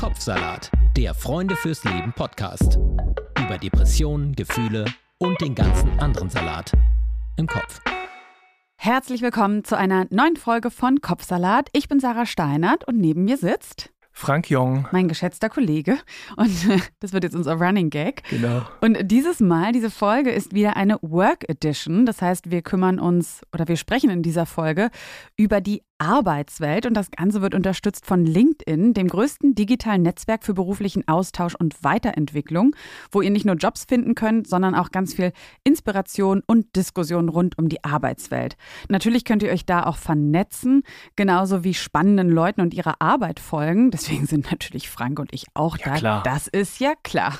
Kopfsalat, der Freunde fürs Leben Podcast. Über Depressionen, Gefühle und den ganzen anderen Salat im Kopf. Herzlich willkommen zu einer neuen Folge von Kopfsalat. Ich bin Sarah Steinert und neben mir sitzt Frank Jong. Mein geschätzter Kollege. Und das wird jetzt unser Running Gag. Genau. Und dieses Mal, diese Folge ist wieder eine Work Edition. Das heißt, wir kümmern uns oder wir sprechen in dieser Folge über die Arbeitswelt und das Ganze wird unterstützt von LinkedIn, dem größten digitalen Netzwerk für beruflichen Austausch und Weiterentwicklung, wo ihr nicht nur Jobs finden könnt, sondern auch ganz viel Inspiration und Diskussion rund um die Arbeitswelt. Natürlich könnt ihr euch da auch vernetzen, genauso wie spannenden Leuten und ihrer Arbeit folgen. Deswegen sind natürlich Frank und ich auch ja, da. Klar. Das ist ja klar.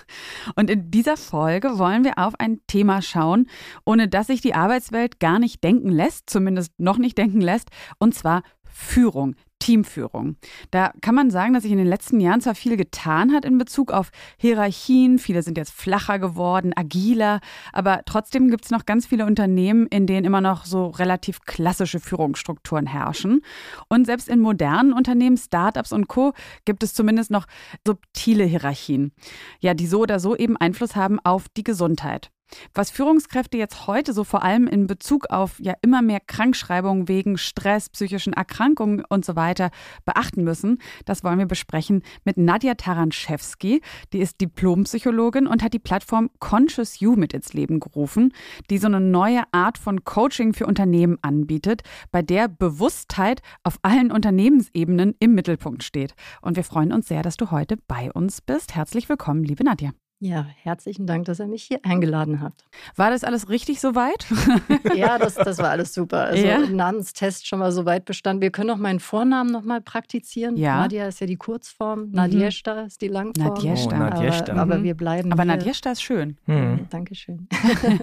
Und in dieser Folge wollen wir auf ein Thema schauen, ohne dass sich die Arbeitswelt gar nicht denken lässt, zumindest noch nicht denken lässt, und zwar Führung, Teamführung. Da kann man sagen, dass sich in den letzten Jahren zwar viel getan hat in Bezug auf Hierarchien, viele sind jetzt flacher geworden, agiler, aber trotzdem gibt es noch ganz viele Unternehmen, in denen immer noch so relativ klassische Führungsstrukturen herrschen. Und selbst in modernen Unternehmen, Startups und Co. gibt es zumindest noch subtile Hierarchien, ja, die so oder so eben Einfluss haben auf die Gesundheit. Was Führungskräfte jetzt heute so vor allem in Bezug auf ja immer mehr Krankschreibungen wegen Stress, psychischen Erkrankungen und so weiter beachten müssen, das wollen wir besprechen mit Nadja Taranschewski. Die ist Diplompsychologin und hat die Plattform Conscious You mit ins Leben gerufen, die so eine neue Art von Coaching für Unternehmen anbietet, bei der Bewusstheit auf allen Unternehmensebenen im Mittelpunkt steht. Und wir freuen uns sehr, dass du heute bei uns bist. Herzlich willkommen, liebe Nadja. Ja, herzlichen Dank, dass ihr mich hier eingeladen habt. War das alles richtig soweit? ja, das, das war alles super. Also ja? Namenstest schon mal soweit bestanden. Wir können auch meinen Vornamen noch mal praktizieren. Ja. Nadia ist ja die Kurzform, mhm. Nadieshta ist die Langform. Nadieshta. Oh, Nadieshta. Aber, aber, wir bleiben Aber hier. Nadieshta ist schön. Mhm. Dankeschön.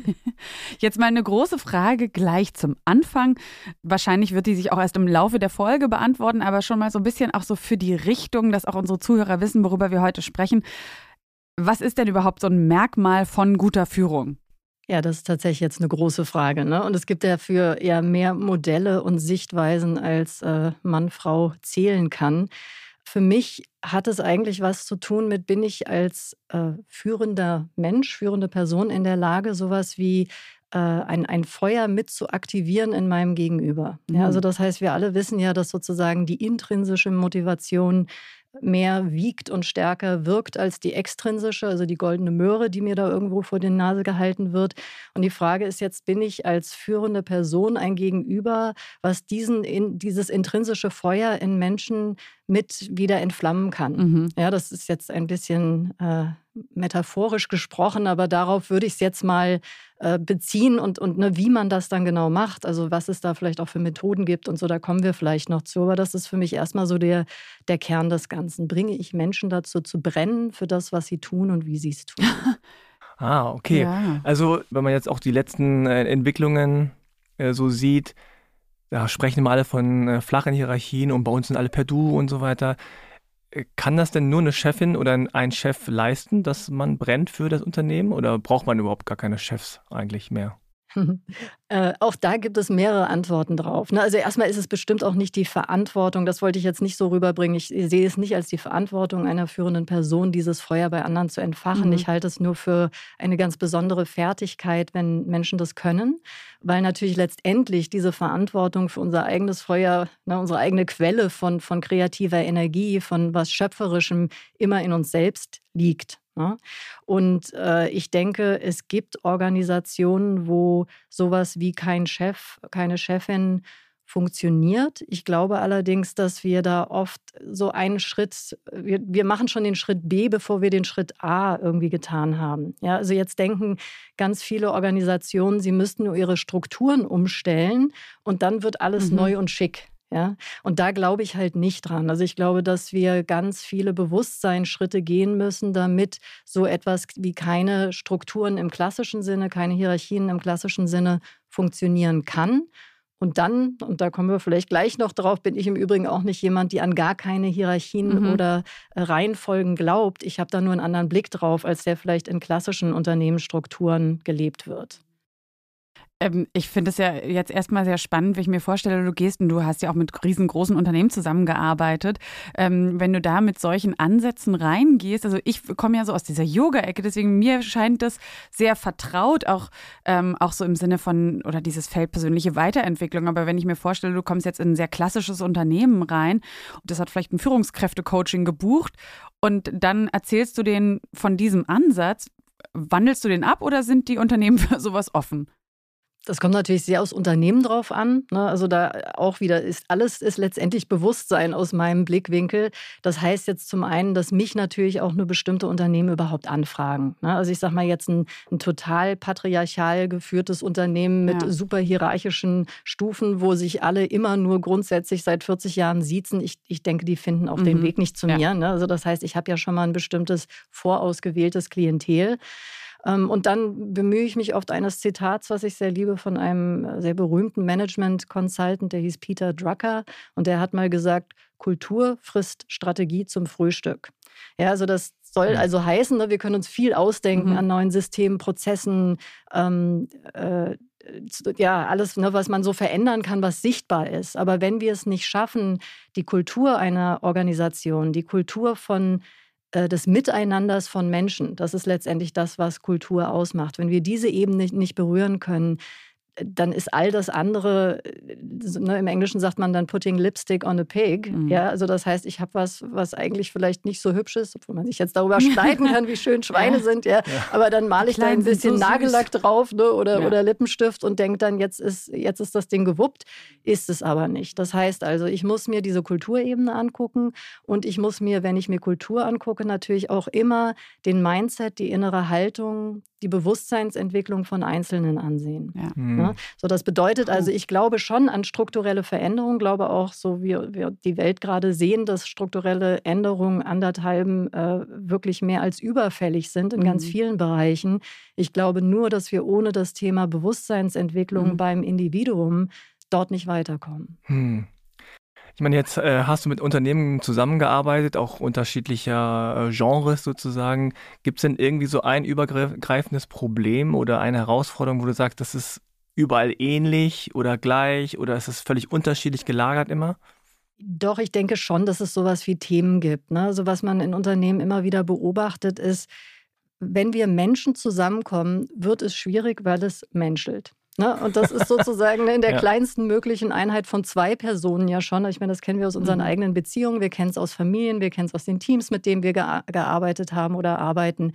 Jetzt mal eine große Frage gleich zum Anfang. Wahrscheinlich wird die sich auch erst im Laufe der Folge beantworten, aber schon mal so ein bisschen auch so für die Richtung, dass auch unsere Zuhörer wissen, worüber wir heute sprechen. Was ist denn überhaupt so ein Merkmal von guter Führung? Ja, das ist tatsächlich jetzt eine große Frage. Ne? Und es gibt dafür ja mehr Modelle und Sichtweisen, als äh, Mann, Frau zählen kann. Für mich hat es eigentlich was zu tun mit, bin ich als äh, führender Mensch, führende Person in der Lage, sowas wie äh, ein, ein Feuer mit zu aktivieren in meinem Gegenüber. Ja, also mhm. das heißt, wir alle wissen ja, dass sozusagen die intrinsische Motivation mehr wiegt und stärker wirkt als die extrinsische, also die goldene Möhre, die mir da irgendwo vor die Nase gehalten wird. Und die Frage ist jetzt, bin ich als führende Person ein Gegenüber, was diesen, in, dieses intrinsische Feuer in Menschen mit wieder entflammen kann? Mhm. Ja, das ist jetzt ein bisschen äh, metaphorisch gesprochen, aber darauf würde ich es jetzt mal äh, beziehen und, und ne, wie man das dann genau macht, also was es da vielleicht auch für Methoden gibt und so, da kommen wir vielleicht noch zu. Aber das ist für mich erstmal so der, der Kern des Ganzen. Bringe ich Menschen dazu zu brennen für das, was sie tun und wie sie es tun? ah, okay. Ja. Also, wenn man jetzt auch die letzten äh, Entwicklungen äh, so sieht, da sprechen immer alle von äh, flachen Hierarchien und bei uns sind alle per Du und so weiter. Kann das denn nur eine Chefin oder ein Chef leisten, dass man brennt für das Unternehmen oder braucht man überhaupt gar keine Chefs eigentlich mehr? Äh, auch da gibt es mehrere Antworten drauf. Ne? Also erstmal ist es bestimmt auch nicht die Verantwortung, das wollte ich jetzt nicht so rüberbringen. Ich sehe es nicht als die Verantwortung einer führenden Person, dieses Feuer bei anderen zu entfachen. Mhm. Ich halte es nur für eine ganz besondere Fertigkeit, wenn Menschen das können, weil natürlich letztendlich diese Verantwortung für unser eigenes Feuer, ne, unsere eigene Quelle von, von kreativer Energie, von was Schöpferischem immer in uns selbst liegt. Ne? Und äh, ich denke, es gibt Organisationen, wo sowas wie kein Chef, keine Chefin funktioniert. Ich glaube allerdings, dass wir da oft so einen Schritt, wir, wir machen schon den Schritt B, bevor wir den Schritt A irgendwie getan haben. Ja, also jetzt denken ganz viele Organisationen, sie müssten nur ihre Strukturen umstellen und dann wird alles mhm. neu und schick. Ja, und da glaube ich halt nicht dran. Also ich glaube, dass wir ganz viele Bewusstseinsschritte gehen müssen, damit so etwas wie keine Strukturen im klassischen Sinne, keine Hierarchien im klassischen Sinne funktionieren kann. Und dann, und da kommen wir vielleicht gleich noch drauf, bin ich im Übrigen auch nicht jemand, die an gar keine Hierarchien mhm. oder äh, Reihenfolgen glaubt. Ich habe da nur einen anderen Blick drauf, als der vielleicht in klassischen Unternehmensstrukturen gelebt wird. Ähm, ich finde es ja jetzt erstmal sehr spannend, wenn ich mir vorstelle, du gehst und du hast ja auch mit riesengroßen Unternehmen zusammengearbeitet. Ähm, wenn du da mit solchen Ansätzen reingehst, also ich komme ja so aus dieser Yoga-Ecke, deswegen mir scheint das sehr vertraut, auch, ähm, auch so im Sinne von, oder dieses Feld persönliche Weiterentwicklung. Aber wenn ich mir vorstelle, du kommst jetzt in ein sehr klassisches Unternehmen rein, das hat vielleicht ein Führungskräfte-Coaching gebucht und dann erzählst du denen von diesem Ansatz, wandelst du den ab oder sind die Unternehmen für sowas offen? Das kommt natürlich sehr aus Unternehmen drauf an. Ne? Also da auch wieder ist alles ist letztendlich Bewusstsein aus meinem Blickwinkel. Das heißt jetzt zum einen, dass mich natürlich auch nur bestimmte Unternehmen überhaupt anfragen. Ne? Also ich sage mal jetzt ein, ein, total patriarchal geführtes Unternehmen mit ja. super hierarchischen Stufen, wo sich alle immer nur grundsätzlich seit 40 Jahren siezen. Ich, ich denke, die finden auch mhm. den Weg nicht zu mir. Ja. Ne? Also das heißt, ich habe ja schon mal ein bestimmtes vorausgewähltes Klientel. Ähm, und dann bemühe ich mich oft eines Zitats, was ich sehr liebe, von einem äh, sehr berühmten Management-Consultant, der hieß Peter Drucker. Und der hat mal gesagt, Kultur frisst Strategie zum Frühstück. Ja, also das soll also heißen, ne, wir können uns viel ausdenken mhm. an neuen Systemen, Prozessen, ähm, äh, ja, alles, ne, was man so verändern kann, was sichtbar ist. Aber wenn wir es nicht schaffen, die Kultur einer Organisation, die Kultur von des Miteinanders von Menschen. Das ist letztendlich das, was Kultur ausmacht. Wenn wir diese Ebene nicht berühren können, dann ist all das andere, ne, im Englischen sagt man dann putting lipstick on a pig. Mhm. Ja, also das heißt, ich habe was, was eigentlich vielleicht nicht so hübsch ist, obwohl man sich jetzt darüber streiten kann, wie schön Schweine ja. sind, ja. ja. Aber dann male ich da ein bisschen so Nagellack drauf ne, oder, ja. oder Lippenstift und denke dann, jetzt ist, jetzt ist das Ding gewuppt. Ist es aber nicht. Das heißt also, ich muss mir diese Kulturebene angucken und ich muss mir, wenn ich mir Kultur angucke, natürlich auch immer den Mindset, die innere Haltung, die Bewusstseinsentwicklung von Einzelnen ansehen. Ja. Mhm. Ne? So, das bedeutet also, ich glaube schon an strukturelle Veränderungen, glaube auch, so wie wir die Welt gerade sehen, dass strukturelle Änderungen anderthalben äh, wirklich mehr als überfällig sind in mhm. ganz vielen Bereichen. Ich glaube nur, dass wir ohne das Thema Bewusstseinsentwicklung mhm. beim Individuum dort nicht weiterkommen. Hm. Ich meine, jetzt äh, hast du mit Unternehmen zusammengearbeitet, auch unterschiedlicher äh, Genres sozusagen. Gibt es denn irgendwie so ein übergreifendes Problem oder eine Herausforderung, wo du sagst, das ist überall ähnlich oder gleich oder ist es völlig unterschiedlich gelagert immer? Doch, ich denke schon, dass es sowas wie Themen gibt. Ne? Also was man in Unternehmen immer wieder beobachtet, ist, wenn wir Menschen zusammenkommen, wird es schwierig, weil es menschelt. Ne? Und das ist sozusagen in der ja. kleinsten möglichen Einheit von zwei Personen ja schon. Ich meine, das kennen wir aus unseren mhm. eigenen Beziehungen, wir kennen es aus Familien, wir kennen es aus den Teams, mit denen wir gearbeitet haben oder arbeiten.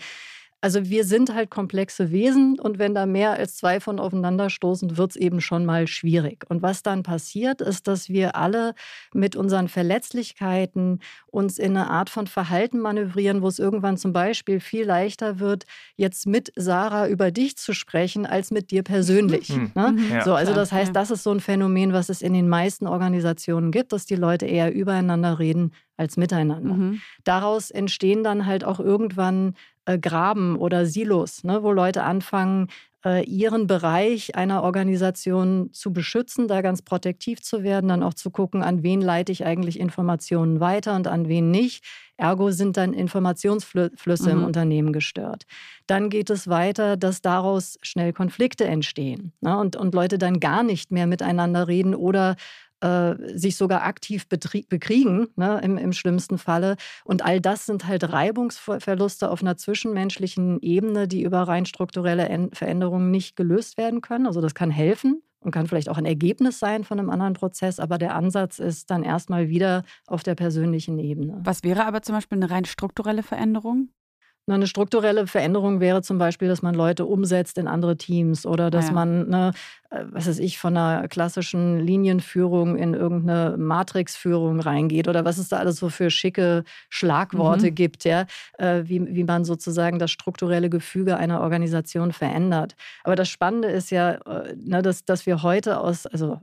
Also wir sind halt komplexe Wesen und wenn da mehr als zwei von aufeinander stoßen, wird es eben schon mal schwierig. Und was dann passiert, ist, dass wir alle mit unseren Verletzlichkeiten uns in eine Art von Verhalten manövrieren, wo es irgendwann zum Beispiel viel leichter wird, jetzt mit Sarah über dich zu sprechen, als mit dir persönlich. Mhm. Ne? Mhm. Ja, so, also das heißt, das ist so ein Phänomen, was es in den meisten Organisationen gibt, dass die Leute eher übereinander reden als miteinander. Mhm. Daraus entstehen dann halt auch irgendwann äh, Graben oder Silos, ne, wo Leute anfangen, äh, ihren Bereich einer Organisation zu beschützen, da ganz protektiv zu werden, dann auch zu gucken, an wen leite ich eigentlich Informationen weiter und an wen nicht. Ergo sind dann Informationsflüsse mhm. im Unternehmen gestört. Dann geht es weiter, dass daraus schnell Konflikte entstehen ne? und, und Leute dann gar nicht mehr miteinander reden oder äh, sich sogar aktiv bekriegen, ne, im, im schlimmsten Falle. Und all das sind halt Reibungsverluste auf einer zwischenmenschlichen Ebene, die über rein strukturelle Veränderungen nicht gelöst werden können. Also das kann helfen, und kann vielleicht auch ein Ergebnis sein von einem anderen Prozess, aber der Ansatz ist dann erstmal wieder auf der persönlichen Ebene. Was wäre aber zum Beispiel eine rein strukturelle Veränderung? Eine strukturelle Veränderung wäre zum Beispiel, dass man Leute umsetzt in andere Teams oder dass ja. man ne, was weiß ich, von einer klassischen Linienführung in irgendeine Matrixführung reingeht oder was es da alles so für schicke Schlagworte mhm. gibt, ja, äh, wie, wie man sozusagen das strukturelle Gefüge einer Organisation verändert. Aber das Spannende ist ja, äh, ne, dass, dass wir heute aus, also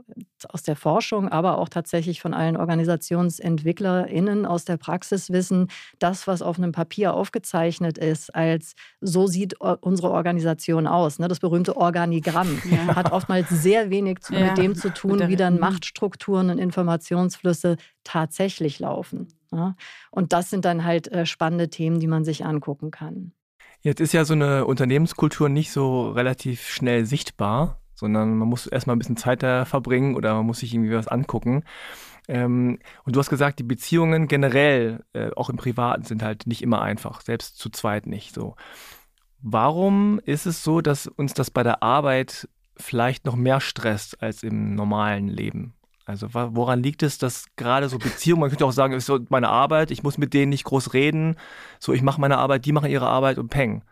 aus der Forschung, aber auch tatsächlich von allen OrganisationsentwicklerInnen aus der Praxis wissen, das, was auf einem Papier aufgezeichnet ist, als so sieht unsere Organisation aus. Ne? Das berühmte Organigramm ja. hat oftmals halt sehr wenig zu, ja, mit dem zu tun, wie dann Machtstrukturen und Informationsflüsse tatsächlich laufen. Ja? Und das sind dann halt äh, spannende Themen, die man sich angucken kann. Jetzt ist ja so eine Unternehmenskultur nicht so relativ schnell sichtbar, sondern man muss erstmal ein bisschen Zeit da verbringen oder man muss sich irgendwie was angucken. Ähm, und du hast gesagt, die Beziehungen generell, äh, auch im Privaten, sind halt nicht immer einfach, selbst zu zweit nicht so. Warum ist es so, dass uns das bei der Arbeit vielleicht noch mehr stresst als im normalen Leben? Also woran liegt es, dass gerade so Beziehungen, man könnte auch sagen, es ist so meine Arbeit, ich muss mit denen nicht groß reden, so ich mache meine Arbeit, die machen ihre Arbeit und peng.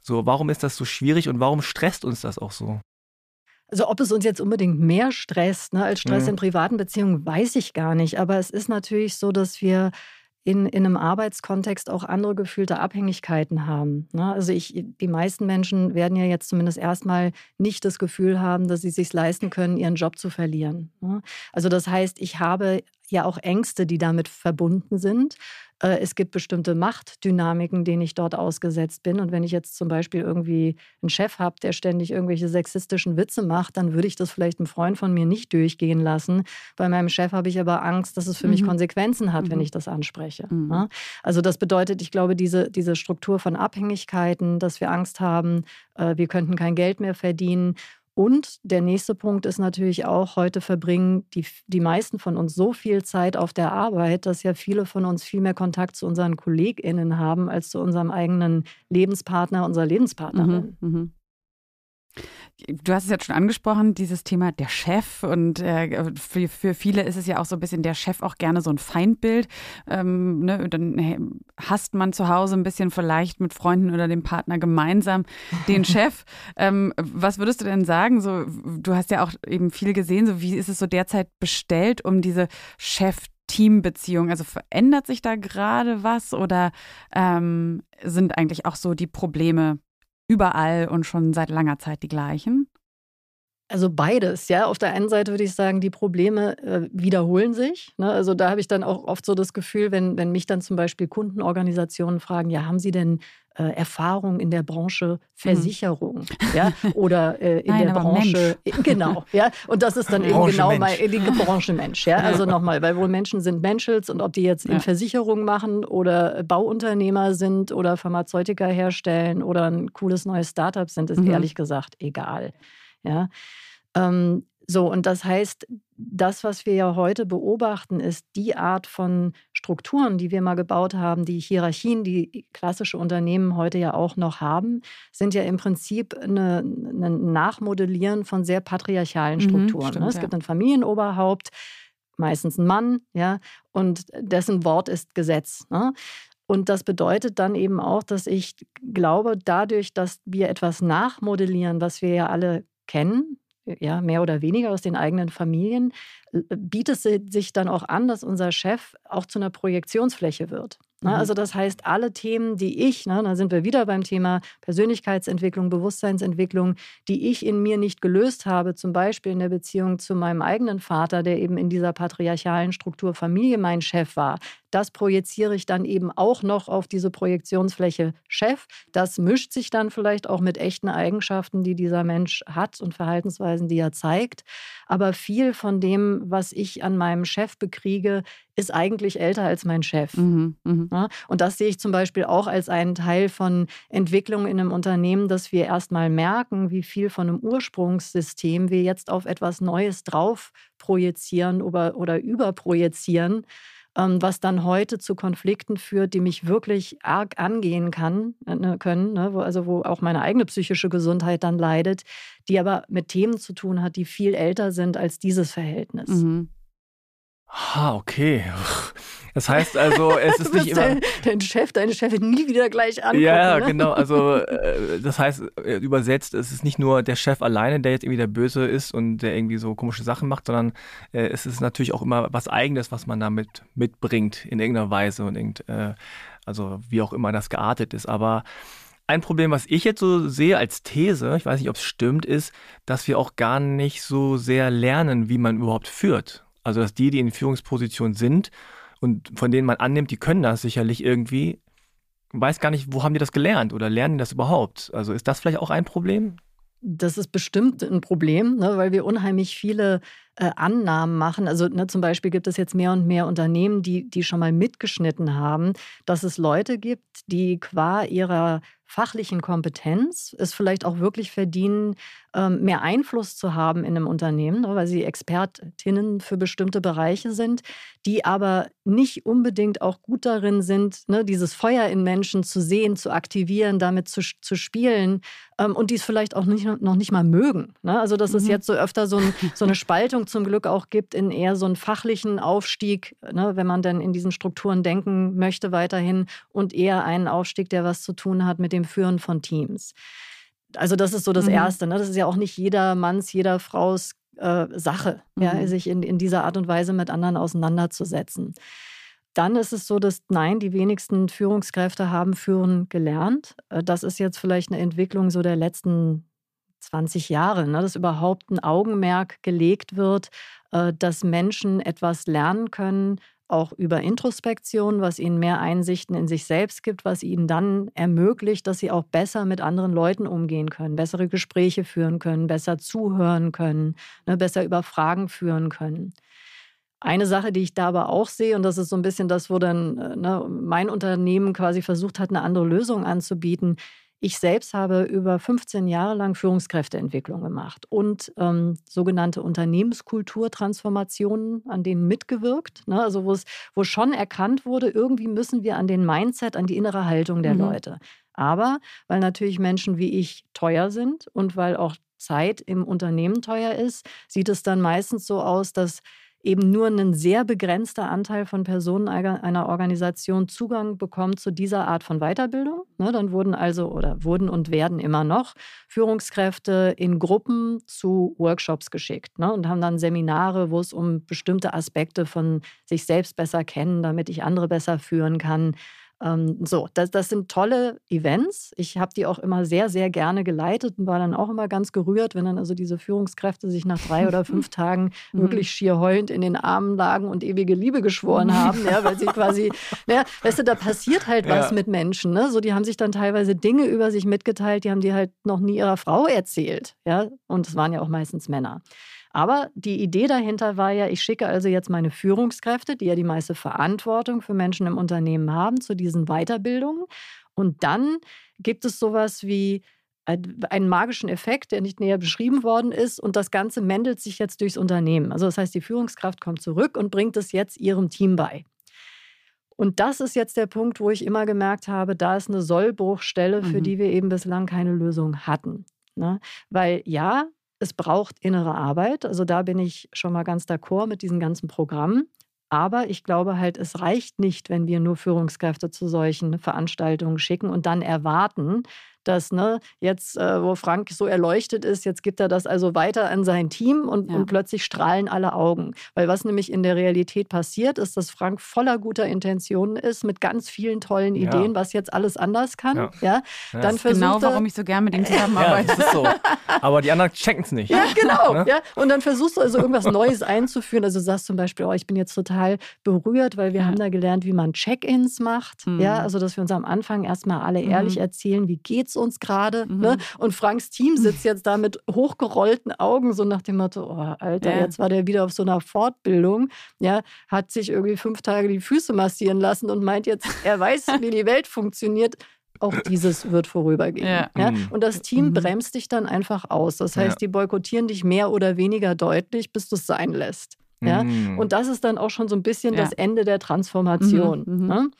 So, warum ist das so schwierig und warum stresst uns das auch so? Also ob es uns jetzt unbedingt mehr stresst ne, als Stress mhm. in privaten Beziehungen, weiß ich gar nicht. Aber es ist natürlich so, dass wir in, in einem Arbeitskontext auch andere gefühlte Abhängigkeiten haben. Ne? Also ich, die meisten Menschen werden ja jetzt zumindest erstmal nicht das Gefühl haben, dass sie sich leisten können, ihren Job zu verlieren. Ne? Also das heißt, ich habe ja auch Ängste, die damit verbunden sind. Äh, es gibt bestimmte Machtdynamiken, denen ich dort ausgesetzt bin. Und wenn ich jetzt zum Beispiel irgendwie einen Chef habe, der ständig irgendwelche sexistischen Witze macht, dann würde ich das vielleicht einem Freund von mir nicht durchgehen lassen. Bei meinem Chef habe ich aber Angst, dass es für mhm. mich Konsequenzen hat, mhm. wenn ich das anspreche. Mhm. Ne? Also das bedeutet, ich glaube, diese, diese Struktur von Abhängigkeiten, dass wir Angst haben, äh, wir könnten kein Geld mehr verdienen und der nächste Punkt ist natürlich auch, heute verbringen die, die meisten von uns so viel Zeit auf der Arbeit, dass ja viele von uns viel mehr Kontakt zu unseren KollegInnen haben als zu unserem eigenen Lebenspartner, unserer Lebenspartnerin. Mhm, mh. Du hast es jetzt schon angesprochen, dieses Thema der Chef. Und äh, für, für viele ist es ja auch so ein bisschen der Chef auch gerne so ein Feindbild. Ähm, ne? Dann hey, hasst man zu Hause ein bisschen vielleicht mit Freunden oder dem Partner gemeinsam den Chef. Ähm, was würdest du denn sagen? So, du hast ja auch eben viel gesehen. So, wie ist es so derzeit bestellt um diese Chef- Teambeziehung? Also verändert sich da gerade was oder ähm, sind eigentlich auch so die Probleme überall und schon seit langer Zeit die gleichen? Also beides, ja. Auf der einen Seite würde ich sagen, die Probleme äh, wiederholen sich. Ne? Also da habe ich dann auch oft so das Gefühl, wenn, wenn mich dann zum Beispiel Kundenorganisationen fragen, ja, haben Sie denn äh, Erfahrung in der Branche mhm. Versicherung, mhm. ja, oder äh, in Nein, der Branche, Mensch. genau, ja, und das ist dann eben genau mal die Branche Mensch, ja, also nochmal, weil wohl Menschen sind Menschels und ob die jetzt in ja. Versicherung machen oder Bauunternehmer sind oder Pharmazeutika herstellen oder ein cooles neues Startup sind, ist mhm. ehrlich gesagt egal, ja. Ähm, so, und das heißt, das, was wir ja heute beobachten, ist die Art von Strukturen, die wir mal gebaut haben, die Hierarchien, die klassische Unternehmen heute ja auch noch haben, sind ja im Prinzip ein Nachmodellieren von sehr patriarchalen mhm, Strukturen. Mhm, stimmt, es gibt ja. ein Familienoberhaupt, meistens ein Mann, ja, und dessen Wort ist Gesetz. Ne? Und das bedeutet dann eben auch, dass ich glaube, dadurch, dass wir etwas nachmodellieren, was wir ja alle kennen, ja, mehr oder weniger aus den eigenen Familien, äh, bietet es sich dann auch an, dass unser Chef auch zu einer Projektionsfläche wird. Ne? Mhm. Also das heißt, alle Themen, die ich, ne, da sind wir wieder beim Thema Persönlichkeitsentwicklung, Bewusstseinsentwicklung, die ich in mir nicht gelöst habe, zum Beispiel in der Beziehung zu meinem eigenen Vater, der eben in dieser patriarchalen Struktur Familie mein Chef war, das projiziere ich dann eben auch noch auf diese Projektionsfläche Chef. Das mischt sich dann vielleicht auch mit echten Eigenschaften, die dieser Mensch hat und Verhaltensweisen, die er zeigt. Aber viel von dem, was ich an meinem Chef bekriege, ist eigentlich älter als mein Chef. Mhm, mh. Und das sehe ich zum Beispiel auch als einen Teil von Entwicklung in einem Unternehmen, dass wir erstmal merken, wie viel von einem Ursprungssystem wir jetzt auf etwas Neues drauf projizieren oder, oder überprojizieren was dann heute zu Konflikten führt, die mich wirklich arg angehen kann, ne, können, ne, wo, also wo auch meine eigene psychische Gesundheit dann leidet, die aber mit Themen zu tun hat, die viel älter sind als dieses Verhältnis. Mhm. Ah, okay. Das heißt also, es ist nicht immer. Dein Chef, deine Chefin nie wieder gleich angucken. Ja, ne? genau. Also, äh, das heißt, äh, übersetzt, es ist nicht nur der Chef alleine, der jetzt irgendwie der Böse ist und der irgendwie so komische Sachen macht, sondern äh, es ist natürlich auch immer was Eigenes, was man damit mitbringt in irgendeiner Weise und irgend, also wie auch immer das geartet ist. Aber ein Problem, was ich jetzt so sehe als These, ich weiß nicht, ob es stimmt, ist, dass wir auch gar nicht so sehr lernen, wie man überhaupt führt. Also dass die, die in Führungspositionen sind und von denen man annimmt, die können das sicherlich irgendwie, weiß gar nicht, wo haben die das gelernt oder lernen die das überhaupt? Also ist das vielleicht auch ein Problem? Das ist bestimmt ein Problem, ne, weil wir unheimlich viele äh, Annahmen machen. Also ne, zum Beispiel gibt es jetzt mehr und mehr Unternehmen, die, die schon mal mitgeschnitten haben, dass es Leute gibt, die qua ihrer fachlichen Kompetenz es vielleicht auch wirklich verdienen, ähm, mehr Einfluss zu haben in einem Unternehmen, ne, weil sie Expertinnen für bestimmte Bereiche sind, die aber nicht unbedingt auch gut darin sind, ne, dieses Feuer in Menschen zu sehen, zu aktivieren, damit zu, zu spielen ähm, und die es vielleicht auch nicht, noch nicht mal mögen. Ne? Also dass mhm. es jetzt so öfter so, ein, so, eine Spaltung zum Glück auch gibt in eher so einen fachlichen Aufstieg, wenn man dann in diesen Strukturen denken möchte weiterhin und eher einen Aufstieg, der was zu tun hat mit dem Führen von Teams. Also das ist so das mhm. Erste. Ne? Das ist ja auch nicht jeder Manns, jeder Frau's äh, Sache, mhm. ja, sich in, in dieser Art und Weise mit anderen auseinanderzusetzen. Dann ist es so, dass nein, die wenigsten Führungskräfte haben führen gelernt. Äh, das ist jetzt vielleicht eine Entwicklung so der letzten 20 Jahre, ne, dass überhaupt ein Augenmerk gelegt wird, äh, dass Menschen etwas lernen können, auch über Introspektion, was ihnen mehr Einsichten in sich selbst gibt, was ihnen dann ermöglicht, dass sie auch besser mit anderen Leuten umgehen können, bessere Gespräche führen können, besser zuhören können, ne, besser über Fragen führen können. Eine Sache, die ich da aber auch sehe, und das ist so ein bisschen das, wo dann äh, ne, mein Unternehmen quasi versucht hat, eine andere Lösung anzubieten, ich selbst habe über 15 Jahre lang Führungskräfteentwicklung gemacht und ähm, sogenannte Unternehmenskulturtransformationen, an denen mitgewirkt. Ne? Also wo es wo schon erkannt wurde, irgendwie müssen wir an den Mindset, an die innere Haltung der mhm. Leute. Aber weil natürlich Menschen wie ich teuer sind und weil auch Zeit im Unternehmen teuer ist, sieht es dann meistens so aus, dass eben nur ein sehr begrenzter Anteil von Personen einer Organisation Zugang bekommt zu dieser Art von Weiterbildung. Ne, dann wurden also oder wurden und werden immer noch Führungskräfte in Gruppen zu Workshops geschickt ne, und haben dann Seminare, wo es um bestimmte Aspekte von sich selbst besser kennen, damit ich andere besser führen kann, ähm, so, das, das sind tolle Events. Ich habe die auch immer sehr, sehr gerne geleitet und war dann auch immer ganz gerührt, wenn dann also diese Führungskräfte sich nach drei oder fünf Tagen mhm. wirklich schier heulend in den Armen lagen und ewige Liebe geschworen mhm. haben, ja, weil sie quasi, ja, ne, weißt du, da passiert halt was ja. mit Menschen. Ne? So, die haben sich dann teilweise Dinge über sich mitgeteilt, die haben die halt noch nie ihrer Frau erzählt. Ja? Und es waren ja auch meistens Männer. Aber die Idee dahinter war ja, ich schicke also jetzt meine Führungskräfte, die ja die meiste Verantwortung für Menschen im Unternehmen haben, zu diesen Weiterbildungen. Und dann gibt es sowas wie einen magischen Effekt, der nicht näher beschrieben worden ist. Und das Ganze mendelt sich jetzt durchs Unternehmen. Also das heißt, die Führungskraft kommt zurück und bringt es jetzt ihrem Team bei. Und das ist jetzt der Punkt, wo ich immer gemerkt habe, da ist eine Sollbruchstelle, für mhm. die wir eben bislang keine Lösung hatten. Ne? Weil ja, es braucht innere Arbeit. Also da bin ich schon mal ganz d'accord mit diesen ganzen Programmen. Aber ich glaube halt, es reicht nicht, wenn wir nur Führungskräfte zu solchen Veranstaltungen schicken und dann erwarten, dass ne, jetzt, äh, wo Frank so erleuchtet ist, jetzt gibt er das also weiter an sein Team und, ja. und plötzlich strahlen alle Augen. Weil was nämlich in der Realität passiert, ist, dass Frank voller guter Intentionen ist, mit ganz vielen tollen Ideen, ja. was jetzt alles anders kann. Ja. ja? Dann das ist genau, warum ich so gern mit ihm zusammenarbeite. Ja, das ist so. Aber die anderen checken es nicht. Ja, genau. Ne? Ja? Und dann versuchst du also irgendwas Neues einzuführen. Also du sagst zum Beispiel, oh, ich bin jetzt total berührt, weil wir haben da gelernt, wie man Check-ins macht. Mhm. Ja, also dass wir uns am Anfang erstmal alle ehrlich mhm. erzählen, wie geht's uns gerade. Mhm. Ne? Und Franks Team sitzt jetzt da mit hochgerollten Augen, so nach dem Motto, oh, Alter, ja. jetzt war der wieder auf so einer Fortbildung, ja, hat sich irgendwie fünf Tage die Füße massieren lassen und meint jetzt, er weiß, wie die Welt funktioniert. Auch dieses wird vorübergehen. Ja. ja? Mhm. Und das Team mhm. bremst dich dann einfach aus. Das heißt, ja. die boykottieren dich mehr oder weniger deutlich, bis du es sein lässt. Ja? Mhm. Und das ist dann auch schon so ein bisschen das Ende der Transformation. Mhm. Ne?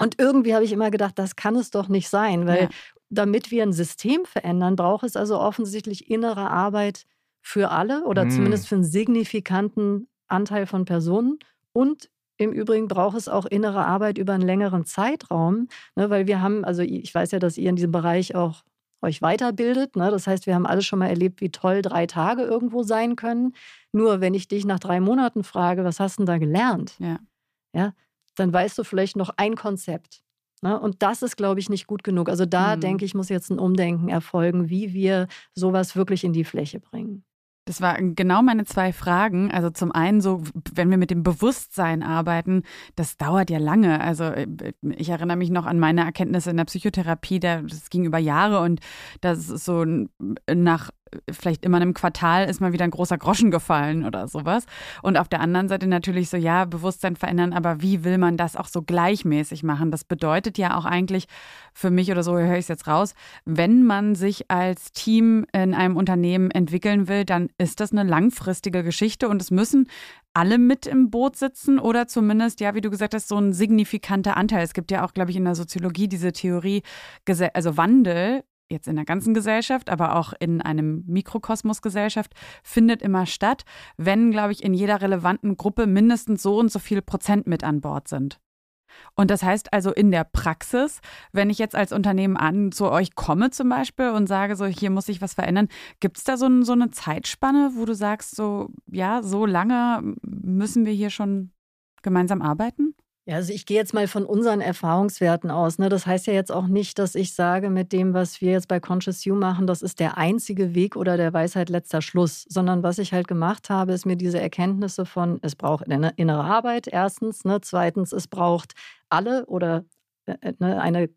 Und irgendwie habe ich immer gedacht, das kann es doch nicht sein, weil ja damit wir ein System verändern, braucht es also offensichtlich innere Arbeit für alle oder mm. zumindest für einen signifikanten Anteil von Personen. Und im Übrigen braucht es auch innere Arbeit über einen längeren Zeitraum, ne, weil wir haben, also ich weiß ja, dass ihr in diesem Bereich auch euch weiterbildet. Ne? Das heißt, wir haben alle schon mal erlebt, wie toll drei Tage irgendwo sein können. Nur wenn ich dich nach drei Monaten frage, was hast du denn da gelernt? Ja. ja dann weißt du vielleicht noch ein Konzept. Ne? Und das ist, glaube ich, nicht gut genug. Also da mhm. denke ich, muss jetzt ein Umdenken erfolgen, wie wir sowas wirklich in die Fläche bringen. Das waren genau meine zwei Fragen. Also zum einen so, wenn wir mit dem Bewusstsein arbeiten, das dauert ja lange. Also äh, ich erinnere mich noch an meine Erkenntnisse in der Psychotherapie, das ging über Jahre und das ist so nach vielleicht immer in einem Quartal ist mal wieder ein großer Groschen gefallen oder sowas. Und auf der anderen Seite natürlich so, ja, Bewusstsein verändern, aber wie will man das auch so gleichmäßig machen? Das bedeutet ja auch eigentlich für mich oder so, höre ich es jetzt raus, wenn man sich als Team in einem Unternehmen entwickeln will, dann ist das eine langfristige Geschichte und es müssen alle mit im Boot sitzen oder zumindest, ja, wie du gesagt hast, so ein signifikanter Anteil. Es gibt ja auch, glaube ich, in der Soziologie diese Theorie, also Wandel jetzt in der ganzen Gesellschaft, aber auch in einem Mikrokosmos Gesellschaft, findet immer statt, wenn, glaube ich, in jeder relevanten Gruppe mindestens so und so viel Prozent mit an Bord sind. Und das heißt also in der Praxis, wenn ich jetzt als Unternehmen an zu euch komme zum Beispiel und sage, so hier muss sich was verändern, gibt es da so, ein, so eine Zeitspanne, wo du sagst, so ja, so lange müssen wir hier schon gemeinsam arbeiten? Ja, also ich gehe jetzt mal von unseren Erfahrungswerten aus. Ne? Das heißt ja jetzt auch nicht, dass ich sage, mit dem, was wir jetzt bei Conscious You machen, das ist der einzige Weg oder der Weisheit letzter Schluss, sondern was ich halt gemacht habe, ist mir diese Erkenntnisse von, es braucht eine innere Arbeit, erstens, ne? zweitens, es braucht alle oder äh, äh, ne, eine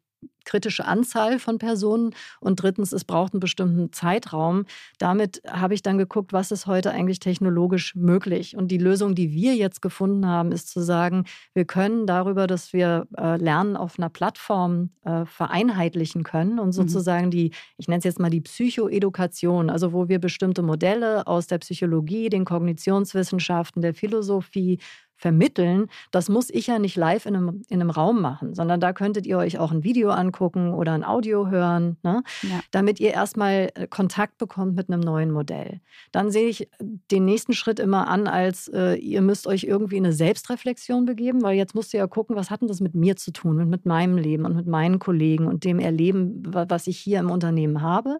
kritische Anzahl von Personen und drittens, es braucht einen bestimmten Zeitraum. Damit habe ich dann geguckt, was ist heute eigentlich technologisch möglich. Und die Lösung, die wir jetzt gefunden haben, ist zu sagen, wir können darüber, dass wir äh, Lernen auf einer Plattform äh, vereinheitlichen können und mhm. sozusagen mhm. die, ich nenne es jetzt mal die Psychoedukation, also wo wir bestimmte Modelle aus der Psychologie, den Kognitionswissenschaften, der Philosophie, vermitteln, das muss ich ja nicht live in einem, in einem Raum machen, sondern da könntet ihr euch auch ein Video angucken oder ein Audio hören, ne? ja. damit ihr erstmal äh, Kontakt bekommt mit einem neuen Modell. Dann sehe ich den nächsten Schritt immer an, als äh, ihr müsst euch irgendwie in eine Selbstreflexion begeben, weil jetzt musst ihr ja gucken, was hat denn das mit mir zu tun und mit meinem Leben und mit meinen Kollegen und dem Erleben, was ich hier im Unternehmen habe.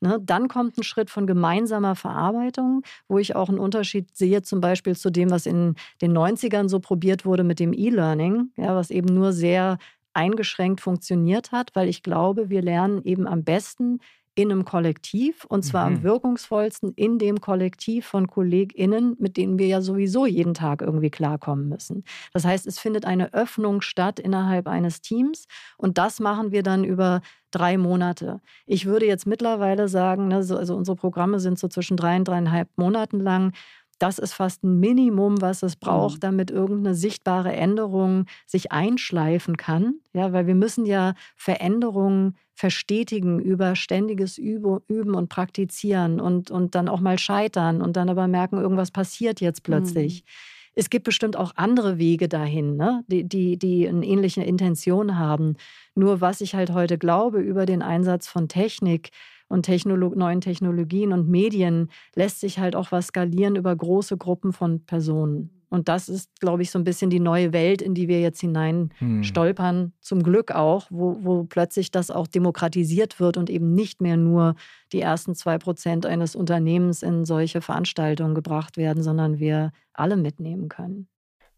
Ne? Dann kommt ein Schritt von gemeinsamer Verarbeitung, wo ich auch einen Unterschied sehe, zum Beispiel zu dem, was in den 90ern so probiert wurde mit dem E-Learning, ja, was eben nur sehr eingeschränkt funktioniert hat, weil ich glaube, wir lernen eben am besten in einem Kollektiv und zwar mhm. am wirkungsvollsten in dem Kollektiv von KollegInnen, mit denen wir ja sowieso jeden Tag irgendwie klarkommen müssen. Das heißt, es findet eine Öffnung statt innerhalb eines Teams und das machen wir dann über drei Monate. Ich würde jetzt mittlerweile sagen, ne, also unsere Programme sind so zwischen drei und dreieinhalb Monaten lang das ist fast ein Minimum, was es braucht, mhm. damit irgendeine sichtbare Änderung sich einschleifen kann. Ja, weil wir müssen ja Veränderungen verstetigen über ständiges Üben und Praktizieren und, und dann auch mal scheitern und dann aber merken, irgendwas passiert jetzt plötzlich. Mhm. Es gibt bestimmt auch andere Wege dahin, ne? die, die, die eine ähnliche Intention haben. Nur was ich halt heute glaube über den Einsatz von Technik, und Technolo neuen Technologien und Medien lässt sich halt auch was skalieren über große Gruppen von Personen. Und das ist, glaube ich, so ein bisschen die neue Welt, in die wir jetzt hinein hm. stolpern, zum Glück auch, wo, wo plötzlich das auch demokratisiert wird und eben nicht mehr nur die ersten zwei Prozent eines Unternehmens in solche Veranstaltungen gebracht werden, sondern wir alle mitnehmen können.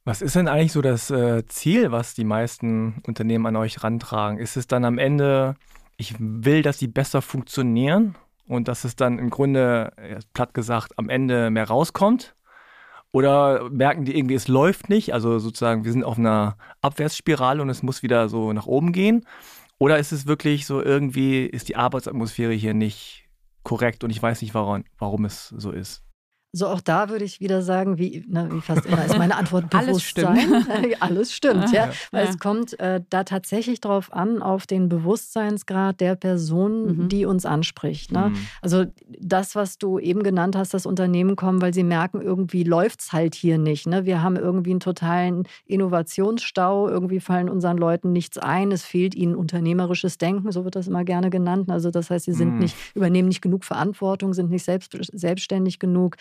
Was ist denn eigentlich so das äh, Ziel, was die meisten Unternehmen an euch rantragen? Ist es dann am Ende ich will, dass die besser funktionieren und dass es dann im Grunde, platt gesagt, am Ende mehr rauskommt? Oder merken die irgendwie, es läuft nicht? Also sozusagen, wir sind auf einer Abwärtsspirale und es muss wieder so nach oben gehen? Oder ist es wirklich so irgendwie, ist die Arbeitsatmosphäre hier nicht korrekt und ich weiß nicht, warum, warum es so ist? So auch da würde ich wieder sagen, wie, ne, wie fast immer ist meine Antwort Bewusstsein. Alles stimmt. Alles stimmt, ja. Weil ja. es kommt äh, da tatsächlich drauf an, auf den Bewusstseinsgrad der Person, mhm. die uns anspricht. Ne? Mhm. Also das, was du eben genannt hast, das Unternehmen kommen, weil sie merken, irgendwie läuft es halt hier nicht. Ne? Wir haben irgendwie einen totalen Innovationsstau, irgendwie fallen unseren Leuten nichts ein, es fehlt ihnen unternehmerisches Denken, so wird das immer gerne genannt. Also das heißt, sie sind mhm. nicht, übernehmen nicht genug Verantwortung, sind nicht selbst, selbstständig genug.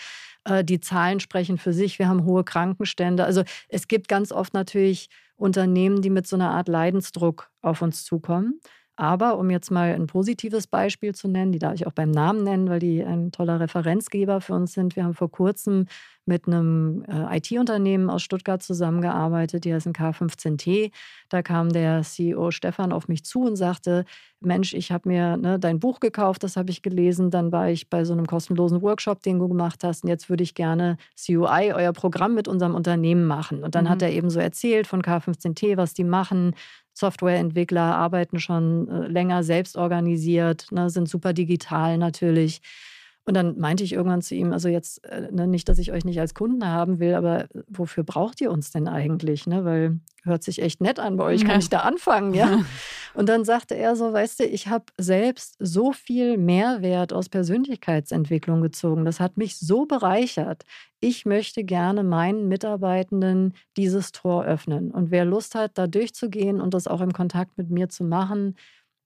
Äh, die Zahlen sprechen für sich. Wir haben hohe Krankenstände. Also es gibt ganz oft natürlich Unternehmen, die mit so einer Art Leidensdruck auf uns zukommen. Aber um jetzt mal ein positives Beispiel zu nennen, die darf ich auch beim Namen nennen, weil die ein toller Referenzgeber für uns sind. Wir haben vor kurzem mit einem äh, IT-Unternehmen aus Stuttgart zusammengearbeitet, die heißen K15T. Da kam der CEO Stefan auf mich zu und sagte, Mensch, ich habe mir ne, dein Buch gekauft, das habe ich gelesen, dann war ich bei so einem kostenlosen Workshop, den du gemacht hast und jetzt würde ich gerne CUI, euer Programm mit unserem Unternehmen machen. Und dann mhm. hat er eben so erzählt von K15T, was die machen, Softwareentwickler arbeiten schon äh, länger selbst organisiert, ne, sind super digital natürlich. Und dann meinte ich irgendwann zu ihm, also jetzt äh, ne, nicht, dass ich euch nicht als Kunden haben will, aber wofür braucht ihr uns denn eigentlich? Ne? Weil hört sich echt nett an bei euch, kann ich da anfangen, ja? Und dann sagte er so, weißt du, ich habe selbst so viel Mehrwert aus Persönlichkeitsentwicklung gezogen. Das hat mich so bereichert. Ich möchte gerne meinen Mitarbeitenden dieses Tor öffnen. Und wer Lust hat, da durchzugehen und das auch im Kontakt mit mir zu machen,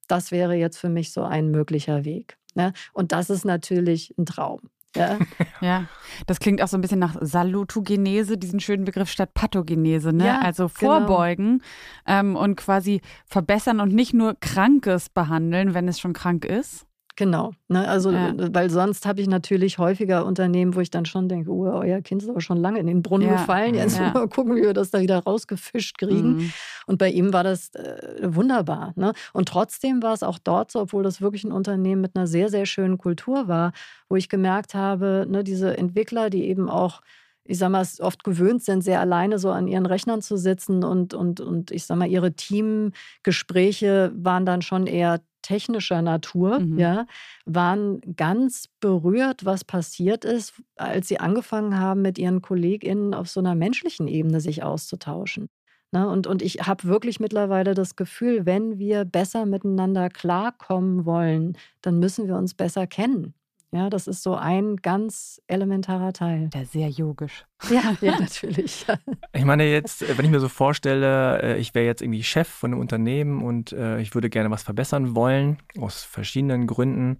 das wäre jetzt für mich so ein möglicher Weg. Ne? Und das ist natürlich ein Traum. Ja. ja, das klingt auch so ein bisschen nach Salutogenese, diesen schönen Begriff statt Pathogenese, ne? Ja, also genau. vorbeugen genau. ähm, und quasi verbessern und nicht nur Krankes behandeln, wenn es schon krank ist. Genau. Ne? Also, ja. Äh, weil sonst habe ich natürlich häufiger Unternehmen, wo ich dann schon denke, oh, euer Kind ist aber schon lange in den Brunnen ja. gefallen. Jetzt ja. mal gucken, wie wir das da wieder rausgefischt kriegen. Mhm. Und bei ihm war das äh, wunderbar. Ne? Und trotzdem war es auch dort so, obwohl das wirklich ein Unternehmen mit einer sehr, sehr schönen Kultur war, wo ich gemerkt habe, ne, diese Entwickler, die eben auch ich sag mal, oft gewöhnt sind, sehr alleine so an ihren Rechnern zu sitzen und, und, und ich sag mal, ihre Teamgespräche waren dann schon eher technischer Natur, mhm. ja, waren ganz berührt, was passiert ist, als sie angefangen haben, mit ihren KollegInnen auf so einer menschlichen Ebene sich auszutauschen. Ne? Und, und ich habe wirklich mittlerweile das Gefühl, wenn wir besser miteinander klarkommen wollen, dann müssen wir uns besser kennen. Ja, das ist so ein ganz elementarer Teil. Der sehr yogisch. Ja, ja natürlich. Ich meine jetzt, äh, wenn ich mir so vorstelle, äh, ich wäre jetzt irgendwie Chef von einem Unternehmen und äh, ich würde gerne was verbessern wollen, aus verschiedenen Gründen,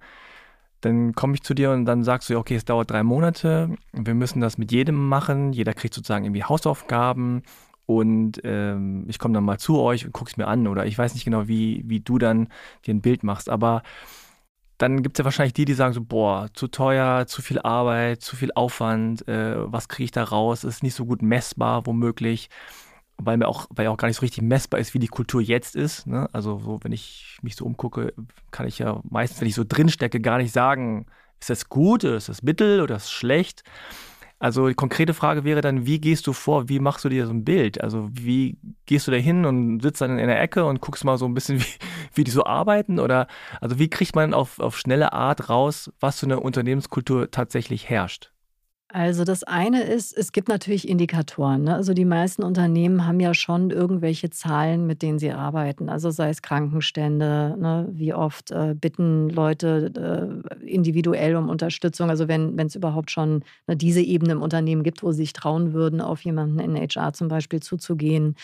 dann komme ich zu dir und dann sagst du, okay, es dauert drei Monate, wir müssen das mit jedem machen, jeder kriegt sozusagen irgendwie Hausaufgaben und ähm, ich komme dann mal zu euch und gucke es mir an oder ich weiß nicht genau, wie, wie du dann dir ein Bild machst, aber dann gibt es ja wahrscheinlich die, die sagen so, boah, zu teuer, zu viel Arbeit, zu viel Aufwand, äh, was kriege ich da raus, ist nicht so gut messbar womöglich, weil mir auch, weil auch gar nicht so richtig messbar ist, wie die Kultur jetzt ist. Ne? Also so, wenn ich mich so umgucke, kann ich ja meistens, wenn ich so drinstecke, gar nicht sagen, ist das gut, oder ist das mittel oder ist das schlecht. Also die konkrete Frage wäre dann, wie gehst du vor, wie machst du dir so ein Bild? Also wie gehst du da hin und sitzt dann in der Ecke und guckst mal so ein bisschen, wie, wie die so arbeiten? Oder also wie kriegt man auf, auf schnelle Art raus, was für eine Unternehmenskultur tatsächlich herrscht? Also das eine ist, es gibt natürlich Indikatoren. Ne? Also die meisten Unternehmen haben ja schon irgendwelche Zahlen, mit denen sie arbeiten. Also sei es Krankenstände, ne? wie oft äh, bitten Leute äh, individuell um Unterstützung. Also wenn es überhaupt schon ne, diese Ebene im Unternehmen gibt, wo sie sich trauen würden, auf jemanden in HR zum Beispiel zuzugehen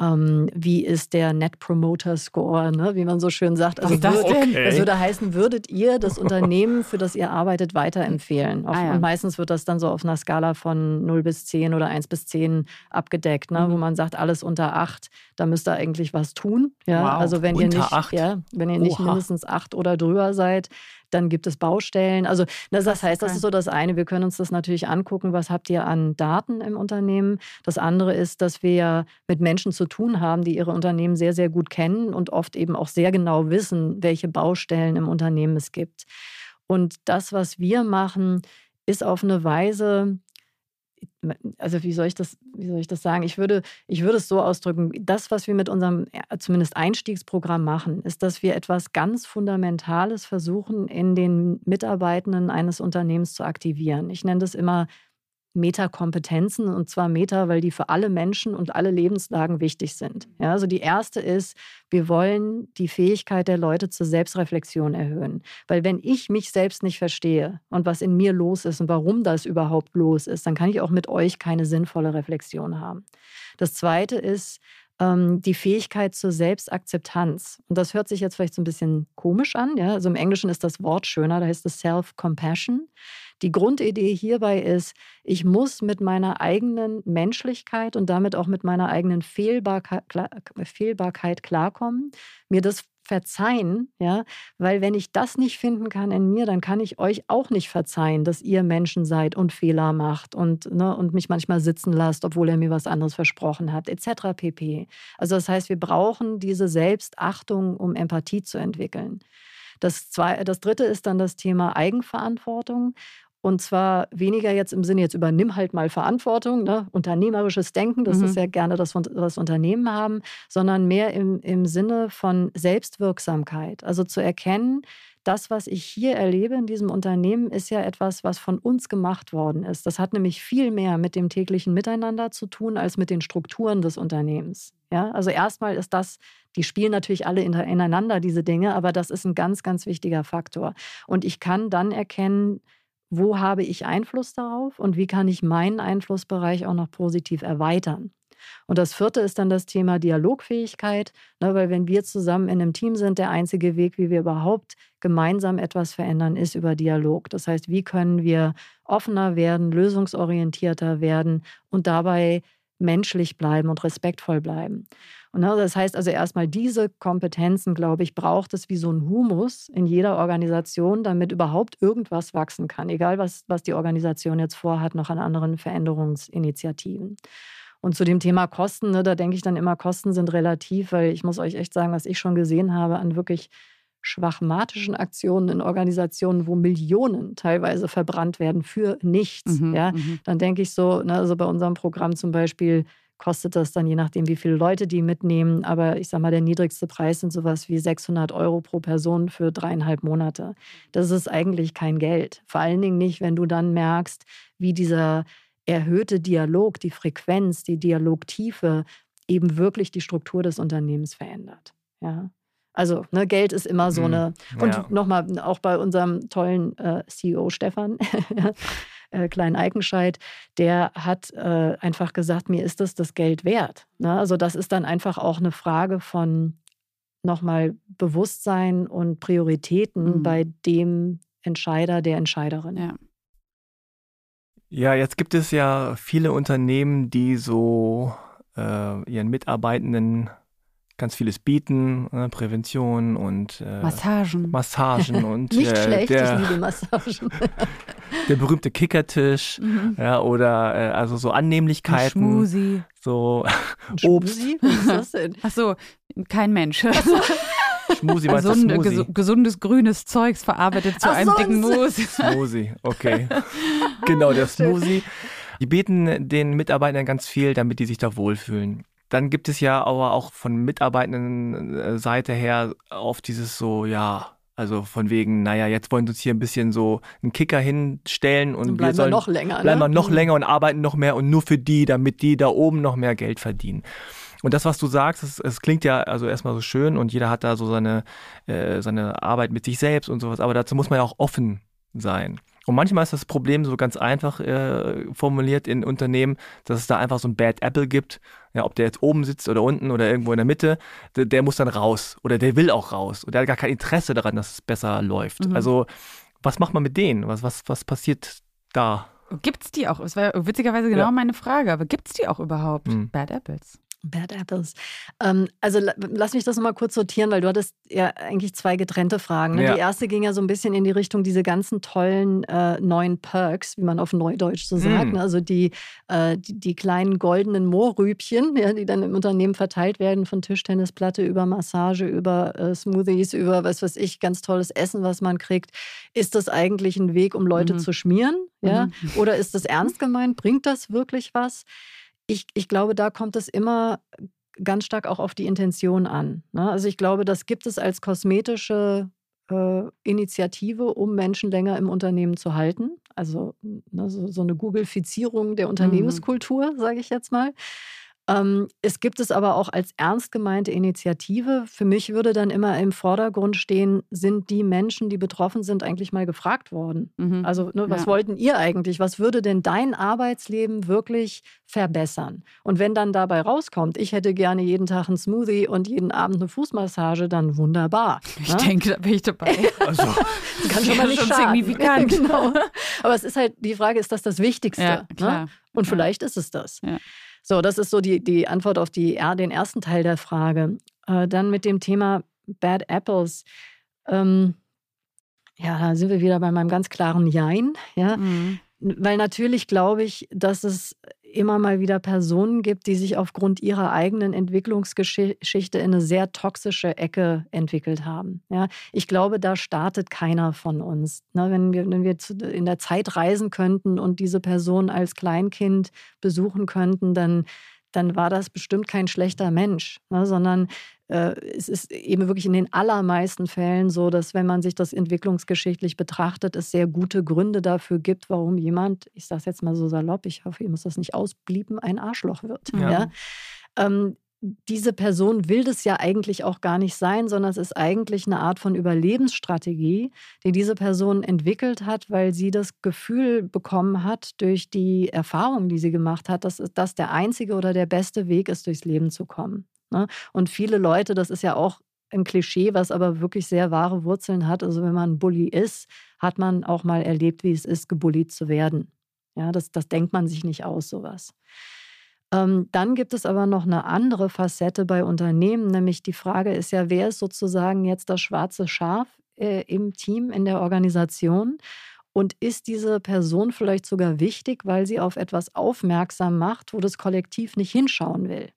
ähm, wie ist der Net Promoter Score, ne? wie man so schön sagt. Also, das, würd, okay. das würde heißen, würdet ihr das Unternehmen, für das ihr arbeitet, weiterempfehlen? Auf, ah, ja. Und meistens wird das dann so auf einer Skala von 0 bis 10 oder 1 bis 10 abgedeckt, ne? Mhm. wo man sagt, alles unter 8, da müsst ihr eigentlich was tun. Ja? Wow. Also wenn unter ihr nicht, 8. Ja, wenn ihr nicht mindestens 8 oder drüber seid, dann gibt es Baustellen. Also das, das heißt, das ist so das eine. Wir können uns das natürlich angucken, was habt ihr an Daten im Unternehmen. Das andere ist, dass wir mit Menschen zu tun haben, die ihre Unternehmen sehr, sehr gut kennen und oft eben auch sehr genau wissen, welche Baustellen im Unternehmen es gibt. Und das, was wir machen, ist auf eine Weise also wie soll ich das, wie soll ich das sagen? Ich würde, ich würde es so ausdrücken, das, was wir mit unserem zumindest Einstiegsprogramm machen, ist, dass wir etwas ganz Fundamentales versuchen, in den Mitarbeitenden eines Unternehmens zu aktivieren. Ich nenne das immer Metakompetenzen und zwar Meta, weil die für alle Menschen und alle Lebenslagen wichtig sind. Ja, also die erste ist, wir wollen die Fähigkeit der Leute zur Selbstreflexion erhöhen. Weil wenn ich mich selbst nicht verstehe und was in mir los ist und warum das überhaupt los ist, dann kann ich auch mit euch keine sinnvolle Reflexion haben. Das zweite ist, ähm, die Fähigkeit zur Selbstakzeptanz. Und das hört sich jetzt vielleicht so ein bisschen komisch an. Ja? Also im Englischen ist das Wort schöner, da heißt es Self-Compassion. Die Grundidee hierbei ist, ich muss mit meiner eigenen Menschlichkeit und damit auch mit meiner eigenen Fehlbarkeit, klarkommen, mir das verzeihen, ja, weil wenn ich das nicht finden kann in mir, dann kann ich euch auch nicht verzeihen, dass ihr Menschen seid und Fehler macht und, ne, und mich manchmal sitzen lasst, obwohl er mir was anderes versprochen hat, etc. pp. Also das heißt, wir brauchen diese Selbstachtung, um Empathie zu entwickeln. Das, zwei, das dritte ist dann das Thema Eigenverantwortung. Und zwar weniger jetzt im Sinne, jetzt übernimm halt mal Verantwortung, ne? unternehmerisches Denken, das mhm. ist ja gerne das, das Unternehmen haben, sondern mehr im, im Sinne von Selbstwirksamkeit. Also zu erkennen, das, was ich hier erlebe in diesem Unternehmen, ist ja etwas, was von uns gemacht worden ist. Das hat nämlich viel mehr mit dem täglichen Miteinander zu tun, als mit den Strukturen des Unternehmens. Ja, also erstmal ist das, die spielen natürlich alle ineinander, diese Dinge, aber das ist ein ganz, ganz wichtiger Faktor. Und ich kann dann erkennen, wo habe ich Einfluss darauf und wie kann ich meinen Einflussbereich auch noch positiv erweitern. Und das vierte ist dann das Thema Dialogfähigkeit, ne, weil wenn wir zusammen in einem Team sind, der einzige Weg, wie wir überhaupt gemeinsam etwas verändern, ist über Dialog. Das heißt, wie können wir offener werden, lösungsorientierter werden und dabei menschlich bleiben und respektvoll bleiben. Und ne, das heißt also erstmal diese Kompetenzen, glaube ich, braucht es wie so ein Humus in jeder Organisation, damit überhaupt irgendwas wachsen kann, egal was, was die Organisation jetzt vorhat, noch an anderen Veränderungsinitiativen. Und zu dem Thema Kosten, ne, da denke ich dann immer, Kosten sind relativ, weil ich muss euch echt sagen, was ich schon gesehen habe an wirklich schwachmatischen Aktionen in Organisationen, wo Millionen teilweise verbrannt werden für nichts. Mhm, ja, mhm. dann denke ich so, ne, also bei unserem Programm zum Beispiel kostet das dann je nachdem, wie viele Leute die mitnehmen. Aber ich sage mal, der niedrigste Preis sind sowas wie 600 Euro pro Person für dreieinhalb Monate. Das ist eigentlich kein Geld. Vor allen Dingen nicht, wenn du dann merkst, wie dieser erhöhte Dialog, die Frequenz, die Dialogtiefe eben wirklich die Struktur des Unternehmens verändert. Ja. Also ne, Geld ist immer so mhm. eine. Und ja. nochmal, auch bei unserem tollen äh, CEO Stefan, äh, Klein Eikenscheid, der hat äh, einfach gesagt, mir ist das das Geld wert. Ne? Also das ist dann einfach auch eine Frage von nochmal Bewusstsein und Prioritäten mhm. bei dem Entscheider, der Entscheiderin. Ja. Ja, jetzt gibt es ja viele Unternehmen, die so äh, ihren Mitarbeitenden ganz vieles bieten, äh, Prävention und äh, Massagen. Massagen und nicht äh, schlecht, der, ich liebe Massagen. der berühmte Kickertisch, mhm. ja, oder äh, also so Annehmlichkeiten. Ein Schmusi. So Ein Obst. Was ist das denn? Ach so, kein Mensch. Schmusi meinst Gesund, du Smoothie? gesundes grünes Zeugs verarbeitet zu Ach, einem dicken Mousse. Smoothie, okay. genau, der Smoothie. Die bieten den Mitarbeitern ganz viel, damit die sich da wohlfühlen. Dann gibt es ja aber auch von mitarbeitenden äh, Seite her oft dieses so, ja, also von wegen, naja, jetzt wollen wir uns hier ein bisschen so einen Kicker hinstellen und bleiben wir sollen wir noch länger. Bleiben wir ne? noch mhm. länger und arbeiten noch mehr und nur für die, damit die da oben noch mehr Geld verdienen. Und das, was du sagst, es, es klingt ja also erstmal so schön und jeder hat da so seine, äh, seine Arbeit mit sich selbst und sowas, aber dazu muss man ja auch offen sein. Und manchmal ist das Problem so ganz einfach äh, formuliert in Unternehmen, dass es da einfach so ein Bad Apple gibt. Ja, ob der jetzt oben sitzt oder unten oder irgendwo in der Mitte, der, der muss dann raus oder der will auch raus. Und der hat gar kein Interesse daran, dass es besser läuft. Mhm. Also, was macht man mit denen? Was, was, was passiert da? Gibt es die auch? Das war witzigerweise genau ja. meine Frage, aber gibt es die auch überhaupt? Mhm. Bad Apples? Bad Apples. Ähm, also lass mich das nochmal kurz sortieren, weil du hattest ja eigentlich zwei getrennte Fragen. Ne? Ja. Die erste ging ja so ein bisschen in die Richtung diese ganzen tollen äh, neuen Perks, wie man auf Neudeutsch so sagt. Mm. Ne? Also die, äh, die, die, kleinen goldenen Mohrrübchen, ja, die dann im Unternehmen verteilt werden, von Tischtennisplatte über Massage, über äh, Smoothies, über was weiß ich, ganz tolles Essen, was man kriegt. Ist das eigentlich ein Weg, um Leute mm. zu schmieren? Ja? Mm. Oder ist das ernst gemeint? Bringt das wirklich was? Ich, ich glaube, da kommt es immer ganz stark auch auf die Intention an. Ne? Also ich glaube, das gibt es als kosmetische äh, Initiative, um Menschen länger im Unternehmen zu halten. Also ne, so, so, eine Googlefizierung der mhm. Unternehmenskultur, mhm. sage ich jetzt mal. Ähm, es gibt es aber auch als ernst gemeinte Initiative. Für mich würde dann immer im Vordergrund stehen, sind die Menschen, die betroffen sind, eigentlich mal gefragt worden? Mhm. Also, ne, was ja. wollten ihr eigentlich? Was würde denn dein Arbeitsleben wirklich verbessern? Und wenn dann dabei rauskommt, ich hätte gerne jeden Tag einen Smoothie und jeden Abend eine Fußmassage, dann wunderbar. Ich ne? denke, da bin ich dabei. Also, das kann schon mal nicht schon schaden. signifikant. genau. Aber es ist halt, die Frage, ist das das Wichtigste? Ja, ne? Und vielleicht ist es das. Ja. So, das ist so die, die Antwort auf die, den ersten Teil der Frage. Äh, dann mit dem Thema Bad Apples. Ähm, ja, da sind wir wieder bei meinem ganz klaren Jein. Ja? Mhm. Weil natürlich glaube ich, dass es immer mal wieder Personen gibt, die sich aufgrund ihrer eigenen Entwicklungsgeschichte in eine sehr toxische Ecke entwickelt haben. Ja, ich glaube, da startet keiner von uns. Ne, wenn wir, wenn wir in der Zeit reisen könnten und diese Person als Kleinkind besuchen könnten, dann dann war das bestimmt kein schlechter Mensch, ne, sondern es ist eben wirklich in den allermeisten Fällen so, dass wenn man sich das entwicklungsgeschichtlich betrachtet, es sehr gute Gründe dafür gibt, warum jemand, ich sage es jetzt mal so salopp, ich hoffe, ihr müsst das nicht ausblieben, ein Arschloch wird. Ja. ja? Ähm, diese Person will das ja eigentlich auch gar nicht sein, sondern es ist eigentlich eine Art von Überlebensstrategie, die diese Person entwickelt hat, weil sie das Gefühl bekommen hat durch die Erfahrung, die sie gemacht hat, dass das der einzige oder der beste Weg ist, durchs Leben zu kommen. Ne? Und viele Leute, das ist ja auch ein Klischee, was aber wirklich sehr wahre Wurzeln hat. Also wenn man Bully ist, hat man auch mal erlebt, wie es ist, gebullied zu werden. Ja, das, das denkt man sich nicht aus, sowas. Ähm, dann gibt es aber noch eine andere Facette bei Unternehmen, nämlich die Frage ist ja, wer ist sozusagen jetzt das schwarze Schaf äh, im Team, in der Organisation? Und ist diese Person vielleicht sogar wichtig, weil sie auf etwas aufmerksam macht, wo das Kollektiv nicht hinschauen will?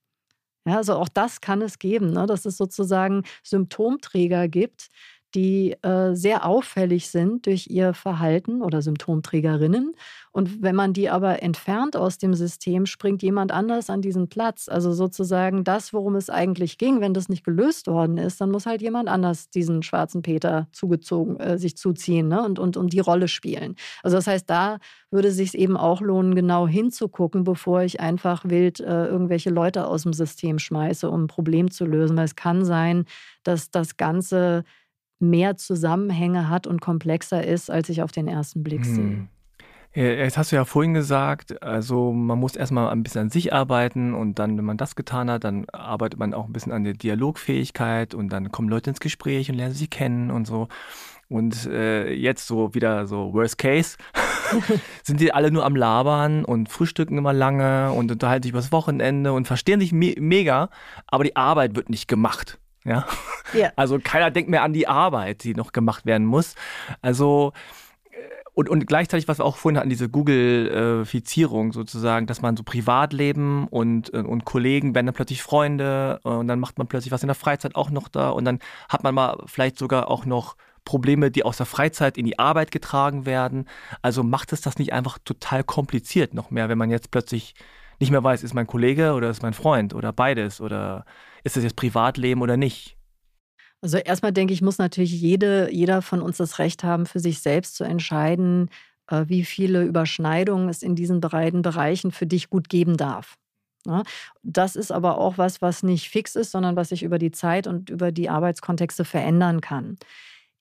Ja, also auch das kann es geben, ne? dass es sozusagen Symptomträger gibt, die äh, sehr auffällig sind durch ihr Verhalten oder Symptomträgerinnen. Und wenn man die aber entfernt aus dem System, springt jemand anders an diesen Platz. Also sozusagen das, worum es eigentlich ging, wenn das nicht gelöst worden ist, dann muss halt jemand anders diesen schwarzen Peter zugezogen, äh, sich zuziehen ne? und, und, und die Rolle spielen. Also das heißt, da würde es sich eben auch lohnen, genau hinzugucken, bevor ich einfach wild äh, irgendwelche Leute aus dem System schmeiße, um ein Problem zu lösen. Weil es kann sein, dass das Ganze mehr Zusammenhänge hat und komplexer ist, als ich auf den ersten Blick hm. sehe. Jetzt hast du ja vorhin gesagt, also man muss erstmal ein bisschen an sich arbeiten und dann, wenn man das getan hat, dann arbeitet man auch ein bisschen an der Dialogfähigkeit und dann kommen Leute ins Gespräch und lernen sie kennen und so. Und äh, jetzt so wieder so Worst Case, sind die alle nur am Labern und frühstücken immer lange und unterhalten sich übers Wochenende und verstehen sich me mega, aber die Arbeit wird nicht gemacht. Ja? ja. Also keiner denkt mehr an die Arbeit, die noch gemacht werden muss. Also äh, und, und gleichzeitig, was wir auch vorhin hatten, diese Google-Fizierung sozusagen, dass man so Privatleben und, äh, und Kollegen werden dann plötzlich Freunde äh, und dann macht man plötzlich was in der Freizeit auch noch da und dann hat man mal vielleicht sogar auch noch Probleme, die aus der Freizeit in die Arbeit getragen werden. Also macht es das nicht einfach total kompliziert noch mehr, wenn man jetzt plötzlich nicht mehr weiß, ist mein Kollege oder ist mein Freund oder beides oder ist das jetzt Privatleben oder nicht? Also erstmal denke ich, muss natürlich jede, jeder von uns das Recht haben, für sich selbst zu entscheiden, äh, wie viele Überschneidungen es in diesen beiden Bereichen für dich gut geben darf. Das ist aber auch was, was nicht fix ist, sondern was sich über die Zeit und über die Arbeitskontexte verändern kann.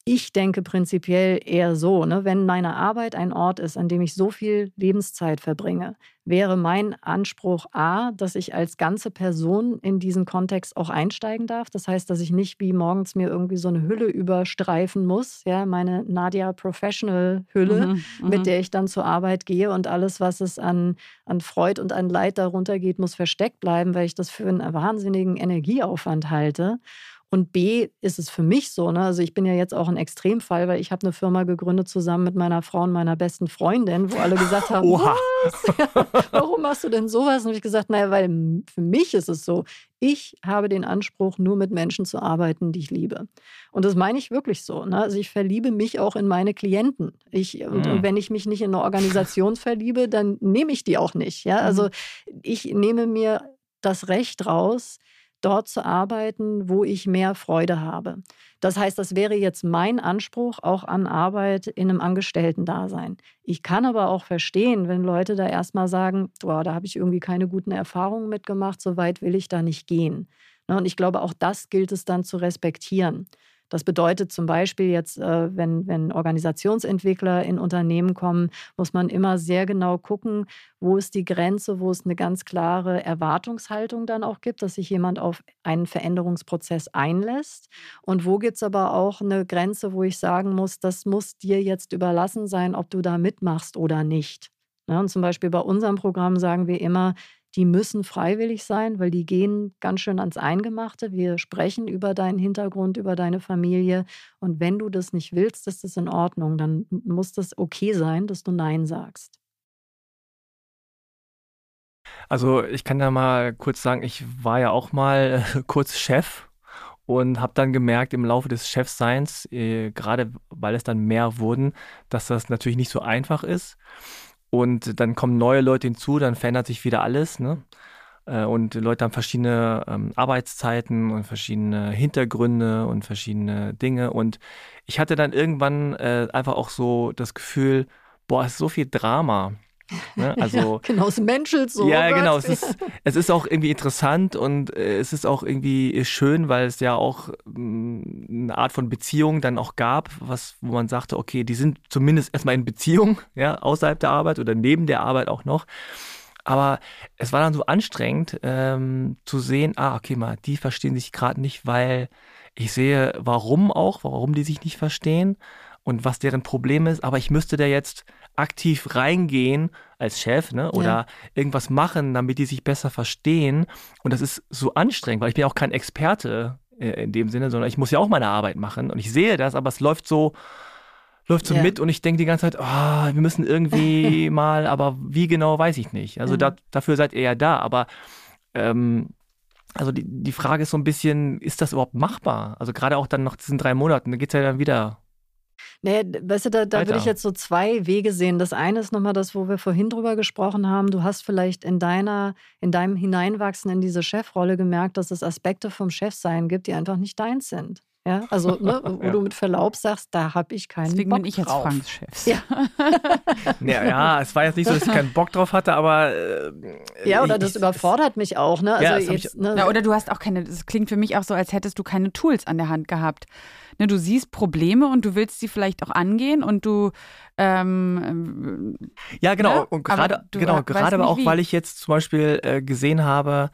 Ich denke prinzipiell eher so, ne, wenn meine Arbeit ein Ort ist, an dem ich so viel Lebenszeit verbringe, wäre mein Anspruch A, dass ich als ganze Person in diesen Kontext auch einsteigen darf. Das heißt, dass ich nicht wie morgens mir irgendwie so eine Hülle überstreifen muss, ja, meine Nadia Professional Hülle, mhm, mit mhm. der ich dann zur Arbeit gehe und alles, was es an, an Freud und an Leid darunter geht, muss versteckt bleiben, weil ich das für einen wahnsinnigen Energieaufwand halte. Und B ist es für mich so, ne? also ich bin ja jetzt auch ein Extremfall, weil ich habe eine Firma gegründet zusammen mit meiner Frau und meiner besten Freundin, wo alle gesagt haben, Oha. Ja, warum machst du denn sowas? Und ich gesagt, naja, weil für mich ist es so, ich habe den Anspruch, nur mit Menschen zu arbeiten, die ich liebe. Und das meine ich wirklich so. Ne? Also ich verliebe mich auch in meine Klienten. Ich, mhm. und, und, wenn ich mich nicht in eine Organisation verliebe, dann nehme ich die auch nicht. Ja? Also mhm. ich nehme mir das Recht raus, dort zu arbeiten, wo ich mehr Freude habe. Das heißt, das wäre jetzt mein Anspruch auch an Arbeit in einem Angestellten-Dasein. Ich kann aber auch verstehen, wenn Leute da erstmal sagen, boah, da habe ich irgendwie keine guten Erfahrungen mitgemacht, so weit will ich da nicht gehen. Ne, und ich glaube, auch das gilt es dann zu respektieren. Das bedeutet zum Beispiel jetzt, äh, wenn, wenn Organisationsentwickler in Unternehmen kommen, muss man immer sehr genau gucken, wo ist die Grenze, wo es eine ganz klare Erwartungshaltung dann auch gibt, dass sich jemand auf einen Veränderungsprozess einlässt. Und wo gibt es aber auch eine Grenze, wo ich sagen muss, das muss dir jetzt überlassen sein, ob du da mitmachst oder nicht. Ja, und zum Beispiel bei unserem Programm sagen wir immer, die müssen freiwillig sein, weil die gehen ganz schön ans Eingemachte. Wir sprechen über deinen Hintergrund, über deine Familie. Und wenn du das nicht willst, ist das in Ordnung. Dann muss das okay sein, dass du Nein sagst. Also ich kann da mal kurz sagen, ich war ja auch mal äh, kurz Chef und habe dann gemerkt im Laufe des Chefseins, äh, gerade weil es dann mehr wurden, dass das natürlich nicht so einfach ist. Und dann kommen neue Leute hinzu, dann verändert sich wieder alles. Ne? Äh, und Leute haben verschiedene ähm, Arbeitszeiten und verschiedene Hintergründe und verschiedene Dinge. Und ich hatte dann irgendwann äh, einfach auch so das Gefühl, boah, es ist so viel Drama. Ne? Also, ja, genau, es menschelt so. Ja, genau. Es ist, es ist auch irgendwie interessant und äh, es ist auch irgendwie schön, weil es ja auch mm, eine Art von Beziehung dann auch gab, was, wo man sagte, okay, die sind zumindest erstmal in Beziehung, ja, außerhalb der Arbeit oder neben der Arbeit auch noch. Aber es war dann so anstrengend ähm, zu sehen, ah, okay, mal, die verstehen sich gerade nicht, weil ich sehe, warum auch, warum die sich nicht verstehen und was deren Problem ist. Aber ich müsste da jetzt aktiv reingehen als Chef ne, oder ja. irgendwas machen, damit die sich besser verstehen. Und das ist so anstrengend, weil ich bin ja auch kein Experte äh, in dem Sinne, sondern ich muss ja auch meine Arbeit machen. Und ich sehe das, aber es läuft so läuft so ja. mit und ich denke die ganze Zeit, oh, wir müssen irgendwie mal, aber wie genau, weiß ich nicht. Also mhm. da, dafür seid ihr ja da, aber ähm, also die, die Frage ist so ein bisschen, ist das überhaupt machbar? Also gerade auch dann nach diesen drei Monaten, da geht es ja dann wieder Nee, weißt du, da, da würde ich jetzt so zwei Wege sehen. Das eine ist nochmal das, wo wir vorhin drüber gesprochen haben. Du hast vielleicht in deiner, in deinem Hineinwachsen in diese Chefrolle gemerkt, dass es Aspekte vom Chefsein gibt, die einfach nicht deins sind. Ja, also ne, wo ja. du mit Verlaub sagst, da habe ich keinen Deswegen Bock bin ich jetzt drauf. Franks Chef. Ja. ja. ja, es war jetzt nicht so, dass ich keinen Bock drauf hatte, aber äh, ja, oder das ich, überfordert mich auch. Ne? Also ja, jetzt, ich, ne? ja, oder du hast auch keine. Das klingt für mich auch so, als hättest du keine Tools an der Hand gehabt. Ne, du siehst Probleme und du willst sie vielleicht auch angehen und du ähm, ja genau ne? und gerade genau gerade aber auch, wie. weil ich jetzt zum Beispiel äh, gesehen habe,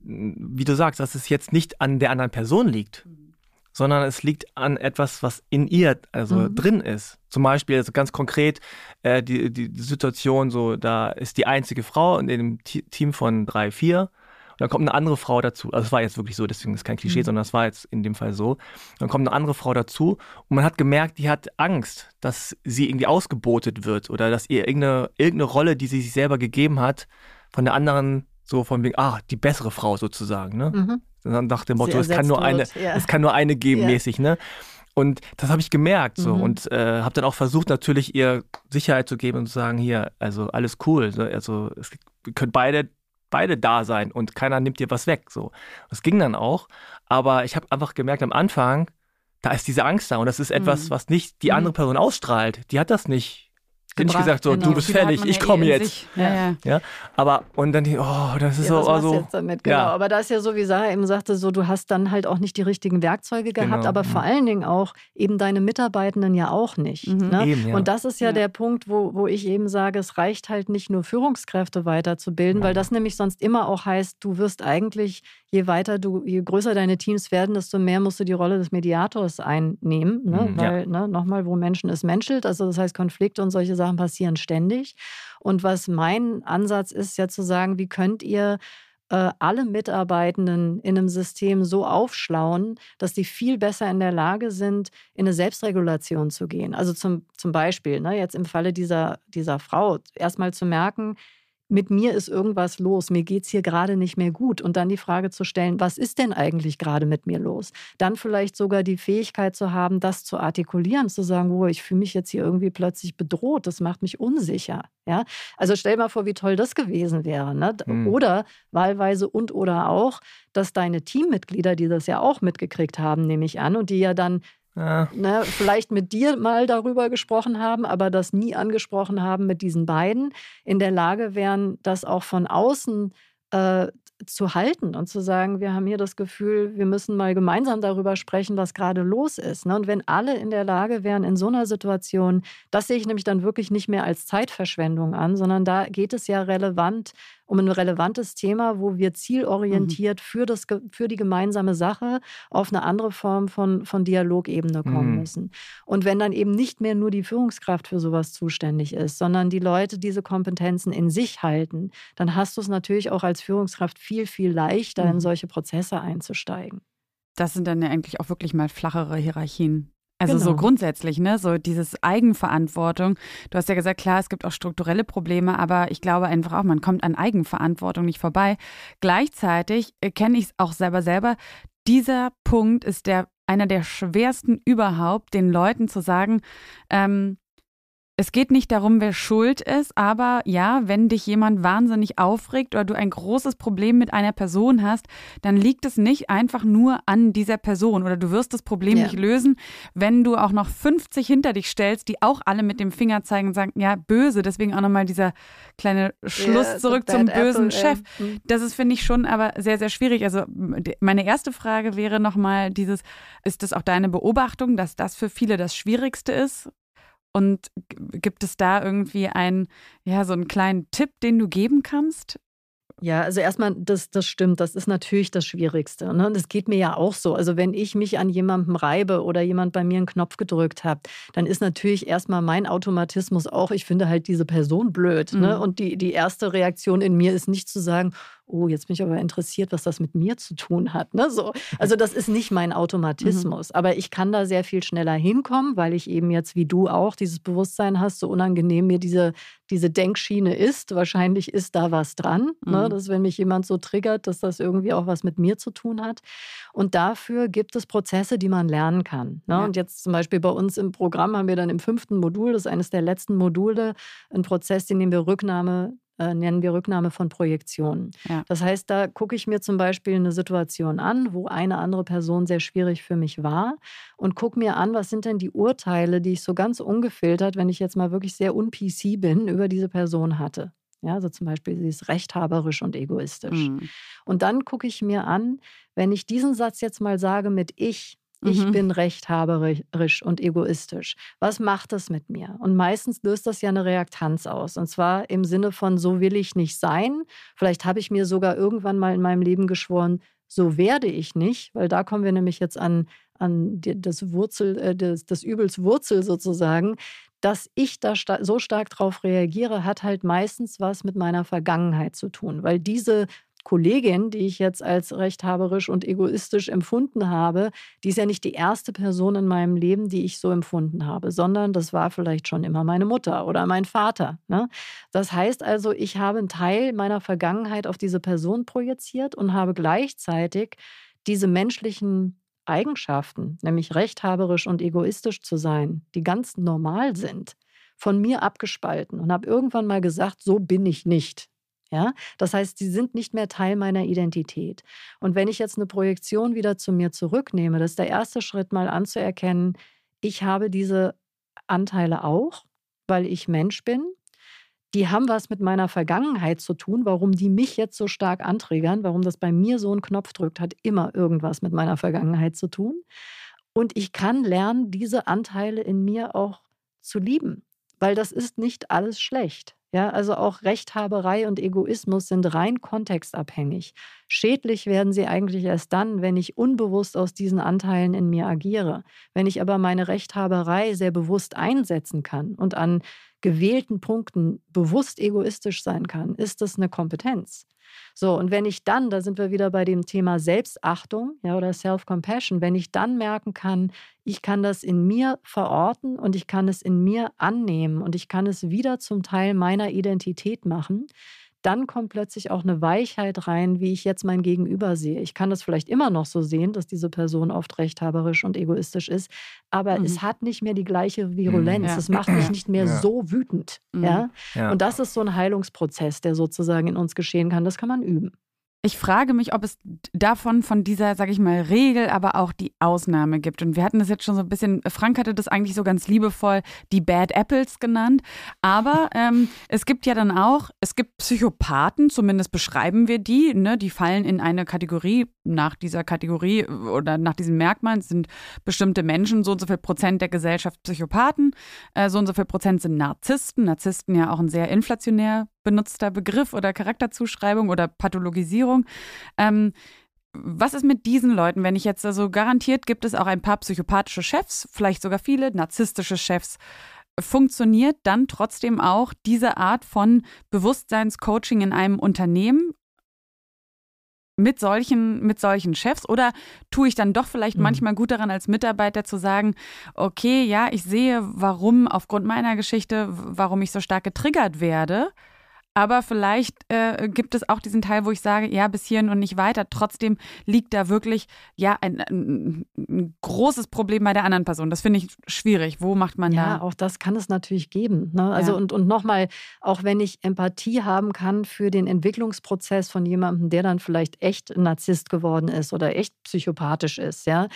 wie du sagst, dass es jetzt nicht an der anderen Person liegt. Sondern es liegt an etwas, was in ihr also mhm. drin ist. Zum Beispiel, also ganz konkret, äh, die, die Situation so, da ist die einzige Frau in dem Team von drei, vier. Und dann kommt eine andere Frau dazu. Also es war jetzt wirklich so, deswegen ist es kein Klischee, mhm. sondern es war jetzt in dem Fall so. Dann kommt eine andere Frau dazu und man hat gemerkt, die hat Angst, dass sie irgendwie ausgebotet wird oder dass ihr irgendeine, irgendeine Rolle, die sie sich selber gegeben hat, von der anderen so von wegen, ah, die bessere Frau sozusagen, ne? Mhm nach dem Motto, es kann nur eine, ja. es kann nur eine geben, ja. mäßig, ne? Und das habe ich gemerkt so mhm. und äh, habe dann auch versucht, natürlich ihr Sicherheit zu geben und zu sagen, hier, also alles cool, ne? also es können beide beide da sein und keiner nimmt dir was weg. So, das ging dann auch, aber ich habe einfach gemerkt am Anfang, da ist diese Angst da und das ist etwas, mhm. was nicht die andere mhm. Person ausstrahlt. Die hat das nicht bin ich gesagt, so, genau. du bist fällig, ich komme eh jetzt. Ja, ja. ja, aber und dann, oh, das ist ja, so. also, jetzt damit? Genau. Ja. Aber da ist ja so, wie Sarah eben sagte, so, du hast dann halt auch nicht die richtigen Werkzeuge gehabt, genau. aber vor allen Dingen auch eben deine Mitarbeitenden ja auch nicht. Mhm. Ne? Eben, ja. Und das ist ja, der Punkt, wo, wo ich eben sage, es reicht halt nicht nur Führungskräfte weiterzubilden, weil das nämlich sonst immer auch heißt, du wirst eigentlich je weiter du, je größer deine Teams werden, desto mehr musst du die Rolle des Mediators einnehmen. Ne? Mhm, Weil, ja. ne, nochmal, wo Menschen es menschelt, also das heißt, Konflikte und solche Sachen passieren ständig. Und was mein Ansatz ist, ja zu sagen, wie könnt ihr äh, alle Mitarbeitenden in einem System so aufschlauen, dass die viel besser in der Lage sind, in eine Selbstregulation zu gehen. Also zum, zum Beispiel, ne, jetzt im Falle dieser, dieser Frau, erstmal zu merken, mit mir ist irgendwas los, mir geht es hier gerade nicht mehr gut. Und dann die Frage zu stellen, was ist denn eigentlich gerade mit mir los? Dann vielleicht sogar die Fähigkeit zu haben, das zu artikulieren, zu sagen, oh, ich fühle mich jetzt hier irgendwie plötzlich bedroht, das macht mich unsicher. Ja? Also stell mal vor, wie toll das gewesen wäre. Ne? Mhm. Oder wahlweise und oder auch, dass deine Teammitglieder, die das ja auch mitgekriegt haben, nehme ich an, und die ja dann ja. Ne, vielleicht mit dir mal darüber gesprochen haben, aber das nie angesprochen haben mit diesen beiden, in der Lage wären, das auch von außen äh, zu halten und zu sagen, wir haben hier das Gefühl, wir müssen mal gemeinsam darüber sprechen, was gerade los ist. Ne? Und wenn alle in der Lage wären, in so einer Situation, das sehe ich nämlich dann wirklich nicht mehr als Zeitverschwendung an, sondern da geht es ja relevant um ein relevantes Thema, wo wir zielorientiert mhm. für, das, für die gemeinsame Sache auf eine andere Form von, von Dialogebene kommen mhm. müssen. Und wenn dann eben nicht mehr nur die Führungskraft für sowas zuständig ist, sondern die Leute diese Kompetenzen in sich halten, dann hast du es natürlich auch als Führungskraft viel, viel leichter, mhm. in solche Prozesse einzusteigen. Das sind dann ja eigentlich auch wirklich mal flachere Hierarchien. Also genau. so grundsätzlich, ne, so dieses Eigenverantwortung. Du hast ja gesagt, klar, es gibt auch strukturelle Probleme, aber ich glaube einfach auch, man kommt an Eigenverantwortung nicht vorbei. Gleichzeitig kenne ich es auch selber selber. Dieser Punkt ist der einer der schwersten überhaupt, den Leuten zu sagen, ähm, es geht nicht darum, wer schuld ist, aber ja, wenn dich jemand wahnsinnig aufregt oder du ein großes Problem mit einer Person hast, dann liegt es nicht einfach nur an dieser Person oder du wirst das Problem ja. nicht lösen, wenn du auch noch 50 hinter dich stellst, die auch alle mit dem Finger zeigen und sagen, ja, böse. Deswegen auch nochmal dieser kleine Schluss yeah, zurück zum bösen Apple, Chef. Ja. Hm. Das ist, finde ich, schon aber sehr, sehr schwierig. Also meine erste Frage wäre nochmal dieses, ist das auch deine Beobachtung, dass das für viele das Schwierigste ist? Und gibt es da irgendwie einen, ja, so einen kleinen Tipp, den du geben kannst? Ja, also erstmal, das, das stimmt, das ist natürlich das Schwierigste. Ne? Und es geht mir ja auch so. Also wenn ich mich an jemandem reibe oder jemand bei mir einen Knopf gedrückt hat, dann ist natürlich erstmal mein Automatismus auch, ich finde halt diese Person blöd. Ne? Mhm. Ne? Und die, die erste Reaktion in mir ist nicht zu sagen, oh, jetzt bin ich aber interessiert, was das mit mir zu tun hat. Ne? So. Also das ist nicht mein Automatismus. Mhm. Aber ich kann da sehr viel schneller hinkommen, weil ich eben jetzt wie du auch dieses Bewusstsein hast, so unangenehm mir diese, diese Denkschiene ist. Wahrscheinlich ist da was dran, ne? mhm. ne? dass wenn mich jemand so triggert, dass das irgendwie auch was mit mir zu tun hat. Und dafür gibt es Prozesse, die man lernen kann. Ne? Ja. Und jetzt zum Beispiel bei uns im Programm haben wir dann im fünften Modul, das ist eines der letzten Module, einen Prozess, den nehmen wir Rücknahme äh, nennen wir Rücknahme von Projektionen. Ja. Das heißt, da gucke ich mir zum Beispiel eine Situation an, wo eine andere Person sehr schwierig für mich war und gucke mir an, was sind denn die Urteile, die ich so ganz ungefiltert, wenn ich jetzt mal wirklich sehr un-PC bin, über diese Person hatte. Ja, also zum Beispiel, sie ist rechthaberisch und egoistisch. Mhm. Und dann gucke ich mir an, wenn ich diesen Satz jetzt mal sage mit ich, ich mhm. bin rechthaberisch und egoistisch. Was macht das mit mir? Und meistens löst das ja eine Reaktanz aus. Und zwar im Sinne von, so will ich nicht sein. Vielleicht habe ich mir sogar irgendwann mal in meinem Leben geschworen, so werde ich nicht, weil da kommen wir nämlich jetzt an, an das Wurzel, äh, das, das Übels Wurzel sozusagen. Dass ich da so stark drauf reagiere, hat halt meistens was mit meiner Vergangenheit zu tun, weil diese Kollegin, die ich jetzt als rechthaberisch und egoistisch empfunden habe, die ist ja nicht die erste Person in meinem Leben, die ich so empfunden habe, sondern das war vielleicht schon immer meine Mutter oder mein Vater. Ne? Das heißt also, ich habe einen Teil meiner Vergangenheit auf diese Person projiziert und habe gleichzeitig diese menschlichen Eigenschaften, nämlich rechthaberisch und egoistisch zu sein, die ganz normal sind, von mir abgespalten und habe irgendwann mal gesagt, so bin ich nicht. Ja? Das heißt, sie sind nicht mehr Teil meiner Identität. Und wenn ich jetzt eine Projektion wieder zu mir zurücknehme, das ist der erste Schritt, mal anzuerkennen, ich habe diese Anteile auch, weil ich Mensch bin. Die haben was mit meiner Vergangenheit zu tun, warum die mich jetzt so stark anträgern, warum das bei mir so einen Knopf drückt, hat immer irgendwas mit meiner Vergangenheit zu tun. Und ich kann lernen, diese Anteile in mir auch zu lieben, weil das ist nicht alles schlecht. Ja, also auch Rechthaberei und Egoismus sind rein kontextabhängig. Schädlich werden sie eigentlich erst dann, wenn ich unbewusst aus diesen Anteilen in mir agiere. Wenn ich aber meine Rechthaberei sehr bewusst einsetzen kann und an gewählten Punkten bewusst egoistisch sein kann, ist das eine Kompetenz. So, und wenn ich dann, da sind wir wieder bei dem Thema Selbstachtung ja, oder Self-Compassion, wenn ich dann merken kann, ich kann das in mir verorten und ich kann es in mir annehmen und ich kann es wieder zum Teil meiner Identität machen, dann kommt plötzlich auch eine Weichheit rein, wie ich jetzt mein Gegenüber sehe. Ich kann das vielleicht immer noch so sehen, dass diese Person oft rechthaberisch und egoistisch ist, aber mhm. es hat nicht mehr die gleiche Virulenz. Mhm. Es macht mich nicht mehr ja. so wütend. Mhm. Ja? ja? Und das ist so ein Heilungsprozess, der sozusagen in uns geschehen kann. Das kann man üben. Ich frage mich, ob es davon, von dieser, sag ich mal, Regel, aber auch die Ausnahme gibt. Und wir hatten das jetzt schon so ein bisschen, Frank hatte das eigentlich so ganz liebevoll die Bad Apples genannt. Aber ähm, es gibt ja dann auch, es gibt Psychopathen, zumindest beschreiben wir die, ne? die fallen in eine Kategorie, nach dieser Kategorie oder nach diesen Merkmalen sind bestimmte Menschen, so und so viel Prozent der Gesellschaft Psychopathen, äh, so und so viel Prozent sind Narzissten. Narzissten ja auch ein sehr inflationär benutzter Begriff oder Charakterzuschreibung oder Pathologisierung. Ähm, was ist mit diesen Leuten, wenn ich jetzt also garantiert gibt es auch ein paar psychopathische Chefs, vielleicht sogar viele narzisstische Chefs. Funktioniert dann trotzdem auch diese Art von Bewusstseinscoaching in einem Unternehmen? mit solchen, mit solchen Chefs? Oder tue ich dann doch vielleicht mhm. manchmal gut daran, als Mitarbeiter zu sagen, okay, ja, ich sehe, warum aufgrund meiner Geschichte, warum ich so stark getriggert werde. Aber vielleicht äh, gibt es auch diesen Teil, wo ich sage, ja, bis hierhin und nicht weiter. Trotzdem liegt da wirklich ja ein, ein, ein großes Problem bei der anderen Person. Das finde ich schwierig. Wo macht man ja, da? Ja, auch das kann es natürlich geben. Ne? Also ja. und, und nochmal, auch wenn ich Empathie haben kann für den Entwicklungsprozess von jemandem, der dann vielleicht echt Narzisst geworden ist oder echt psychopathisch ist, ja,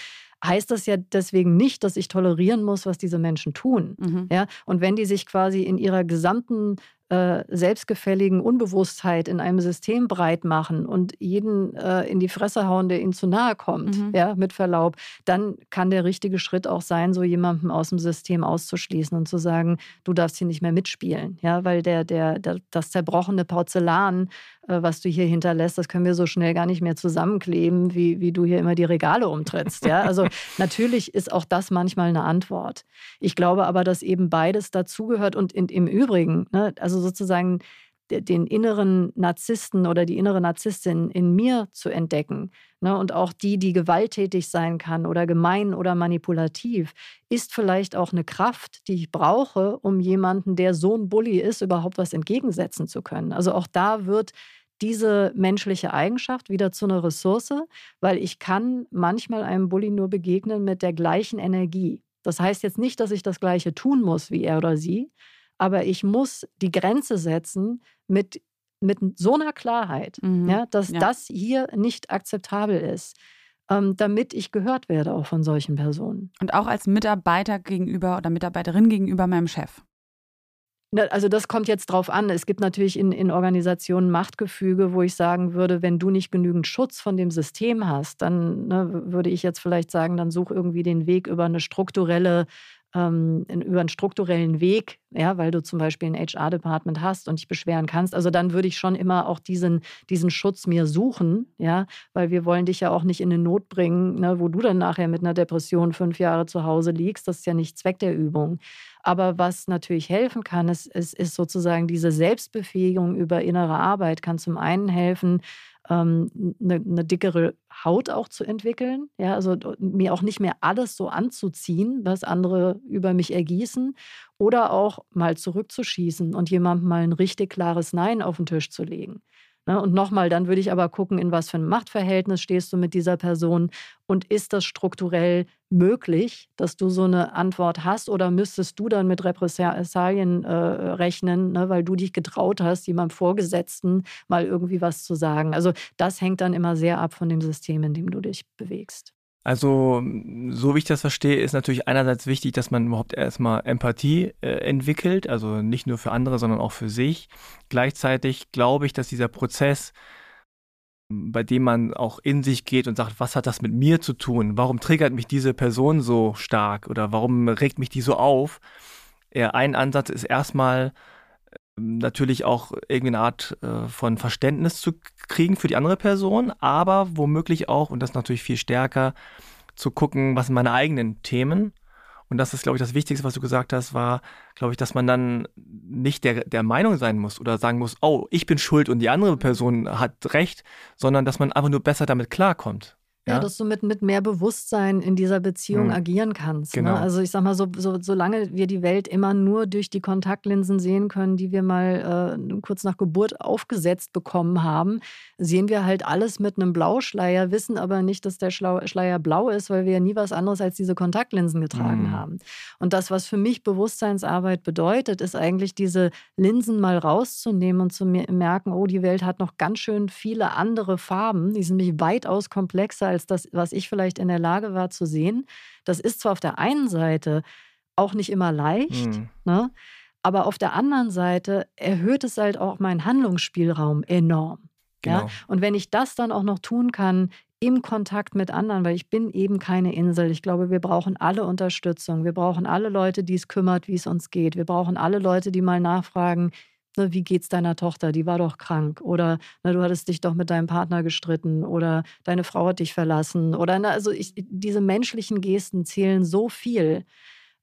heißt das ja deswegen nicht, dass ich tolerieren muss, was diese Menschen tun. Mhm. Ja? Und wenn die sich quasi in ihrer gesamten äh, selbstgefälligen Unbewusstheit in einem System breit machen und jeden äh, in die Fresse hauen, der ihnen zu nahe kommt, mhm. ja, mit Verlaub, dann kann der richtige Schritt auch sein, so jemanden aus dem System auszuschließen und zu sagen, du darfst hier nicht mehr mitspielen, ja, weil der, der, der das zerbrochene Porzellan, was du hier hinterlässt, das können wir so schnell gar nicht mehr zusammenkleben, wie, wie du hier immer die Regale umtrittst, ja. Also natürlich ist auch das manchmal eine Antwort. Ich glaube aber, dass eben beides dazugehört und in, im Übrigen, ne, also also sozusagen den inneren Narzissten oder die innere Narzisstin in mir zu entdecken ne, und auch die, die gewalttätig sein kann oder gemein oder manipulativ, ist vielleicht auch eine Kraft, die ich brauche, um jemanden, der so ein Bully ist, überhaupt was entgegensetzen zu können. Also auch da wird diese menschliche Eigenschaft wieder zu einer Ressource, weil ich kann manchmal einem Bully nur begegnen mit der gleichen Energie. Das heißt jetzt nicht, dass ich das gleiche tun muss wie er oder sie, aber ich muss die Grenze setzen mit, mit so einer Klarheit, mhm. ja, dass ja. das hier nicht akzeptabel ist. Ähm, damit ich gehört werde auch von solchen Personen. Und auch als Mitarbeiter gegenüber oder Mitarbeiterin gegenüber meinem Chef. Also das kommt jetzt drauf an. Es gibt natürlich in, in Organisationen Machtgefüge, wo ich sagen würde, wenn du nicht genügend Schutz von dem System hast, dann ne, würde ich jetzt vielleicht sagen, dann such irgendwie den Weg über eine strukturelle ähm, über einen strukturellen Weg, ja, weil du zum Beispiel ein HR-Department hast und dich beschweren kannst. Also dann würde ich schon immer auch diesen, diesen Schutz mir suchen, ja, weil wir wollen dich ja auch nicht in eine Not bringen, ne, wo du dann nachher mit einer Depression fünf Jahre zu Hause liegst. Das ist ja nicht Zweck der Übung. Aber was natürlich helfen kann, ist, ist, ist sozusagen diese Selbstbefähigung über innere Arbeit, kann zum einen helfen, ähm, eine, eine, dickere Haut auch zu entwickeln. Ja, also mir auch nicht mehr alles so anzuziehen, was andere über mich ergießen. Oder auch mal zurückzuschießen und jemandem mal ein richtig klares Nein auf den Tisch zu legen. Ne? Und nochmal, dann würde ich aber gucken, in was für einem Machtverhältnis stehst du mit dieser Person und ist das strukturell möglich, dass du so eine Antwort hast oder müsstest du dann mit Repressalien äh, rechnen, ne, weil du dich getraut hast, jemandem Vorgesetzten mal irgendwie was zu sagen. Also das hängt dann immer sehr ab von dem System, in dem du dich bewegst. Also, so wie ich das verstehe, ist natürlich einerseits wichtig, dass man überhaupt erstmal Empathie äh, entwickelt, also nicht nur für andere, sondern auch für sich. Gleichzeitig glaube ich, dass dieser Prozess, bei dem man auch in sich geht und sagt, was hat das mit mir zu tun? Warum triggert mich diese Person so stark oder warum regt mich die so auf? Ja, ein Ansatz ist erstmal natürlich auch irgendeine Art äh, von Verständnis zu kriegen für die andere Person, aber womöglich auch, und das natürlich viel stärker, zu gucken, was sind meine eigenen Themen. Und das ist, glaube ich, das Wichtigste, was du gesagt hast, war, glaube ich, dass man dann nicht der, der Meinung sein muss oder sagen muss, oh, ich bin schuld und die andere Person hat recht, sondern dass man einfach nur besser damit klarkommt. Ja, dass du mit, mit mehr Bewusstsein in dieser Beziehung mhm. agieren kannst. Ne? Genau. Ne? Also ich sag mal, so, so, solange wir die Welt immer nur durch die Kontaktlinsen sehen können, die wir mal äh, kurz nach Geburt aufgesetzt bekommen haben, sehen wir halt alles mit einem Blauschleier, wissen aber nicht, dass der Schleier blau ist, weil wir ja nie was anderes als diese Kontaktlinsen getragen mhm. haben. Und das, was für mich Bewusstseinsarbeit bedeutet, ist eigentlich diese Linsen mal rauszunehmen und zu merken, oh, die Welt hat noch ganz schön viele andere Farben, die sind nämlich weitaus komplexer als als das, was ich vielleicht in der Lage war zu sehen. Das ist zwar auf der einen Seite auch nicht immer leicht, mhm. ne? aber auf der anderen Seite erhöht es halt auch meinen Handlungsspielraum enorm. Genau. Ja? Und wenn ich das dann auch noch tun kann im Kontakt mit anderen, weil ich bin eben keine Insel. Ich glaube, wir brauchen alle Unterstützung. Wir brauchen alle Leute, die es kümmert, wie es uns geht. Wir brauchen alle Leute, die mal nachfragen, ne, wie geht's deiner Tochter? Die war doch krank. Oder ne, du hattest dich doch mit deinem Partner gestritten oder deine Frau hat dich verlassen. Oder ne, also ich, diese menschlichen Gesten zählen so viel.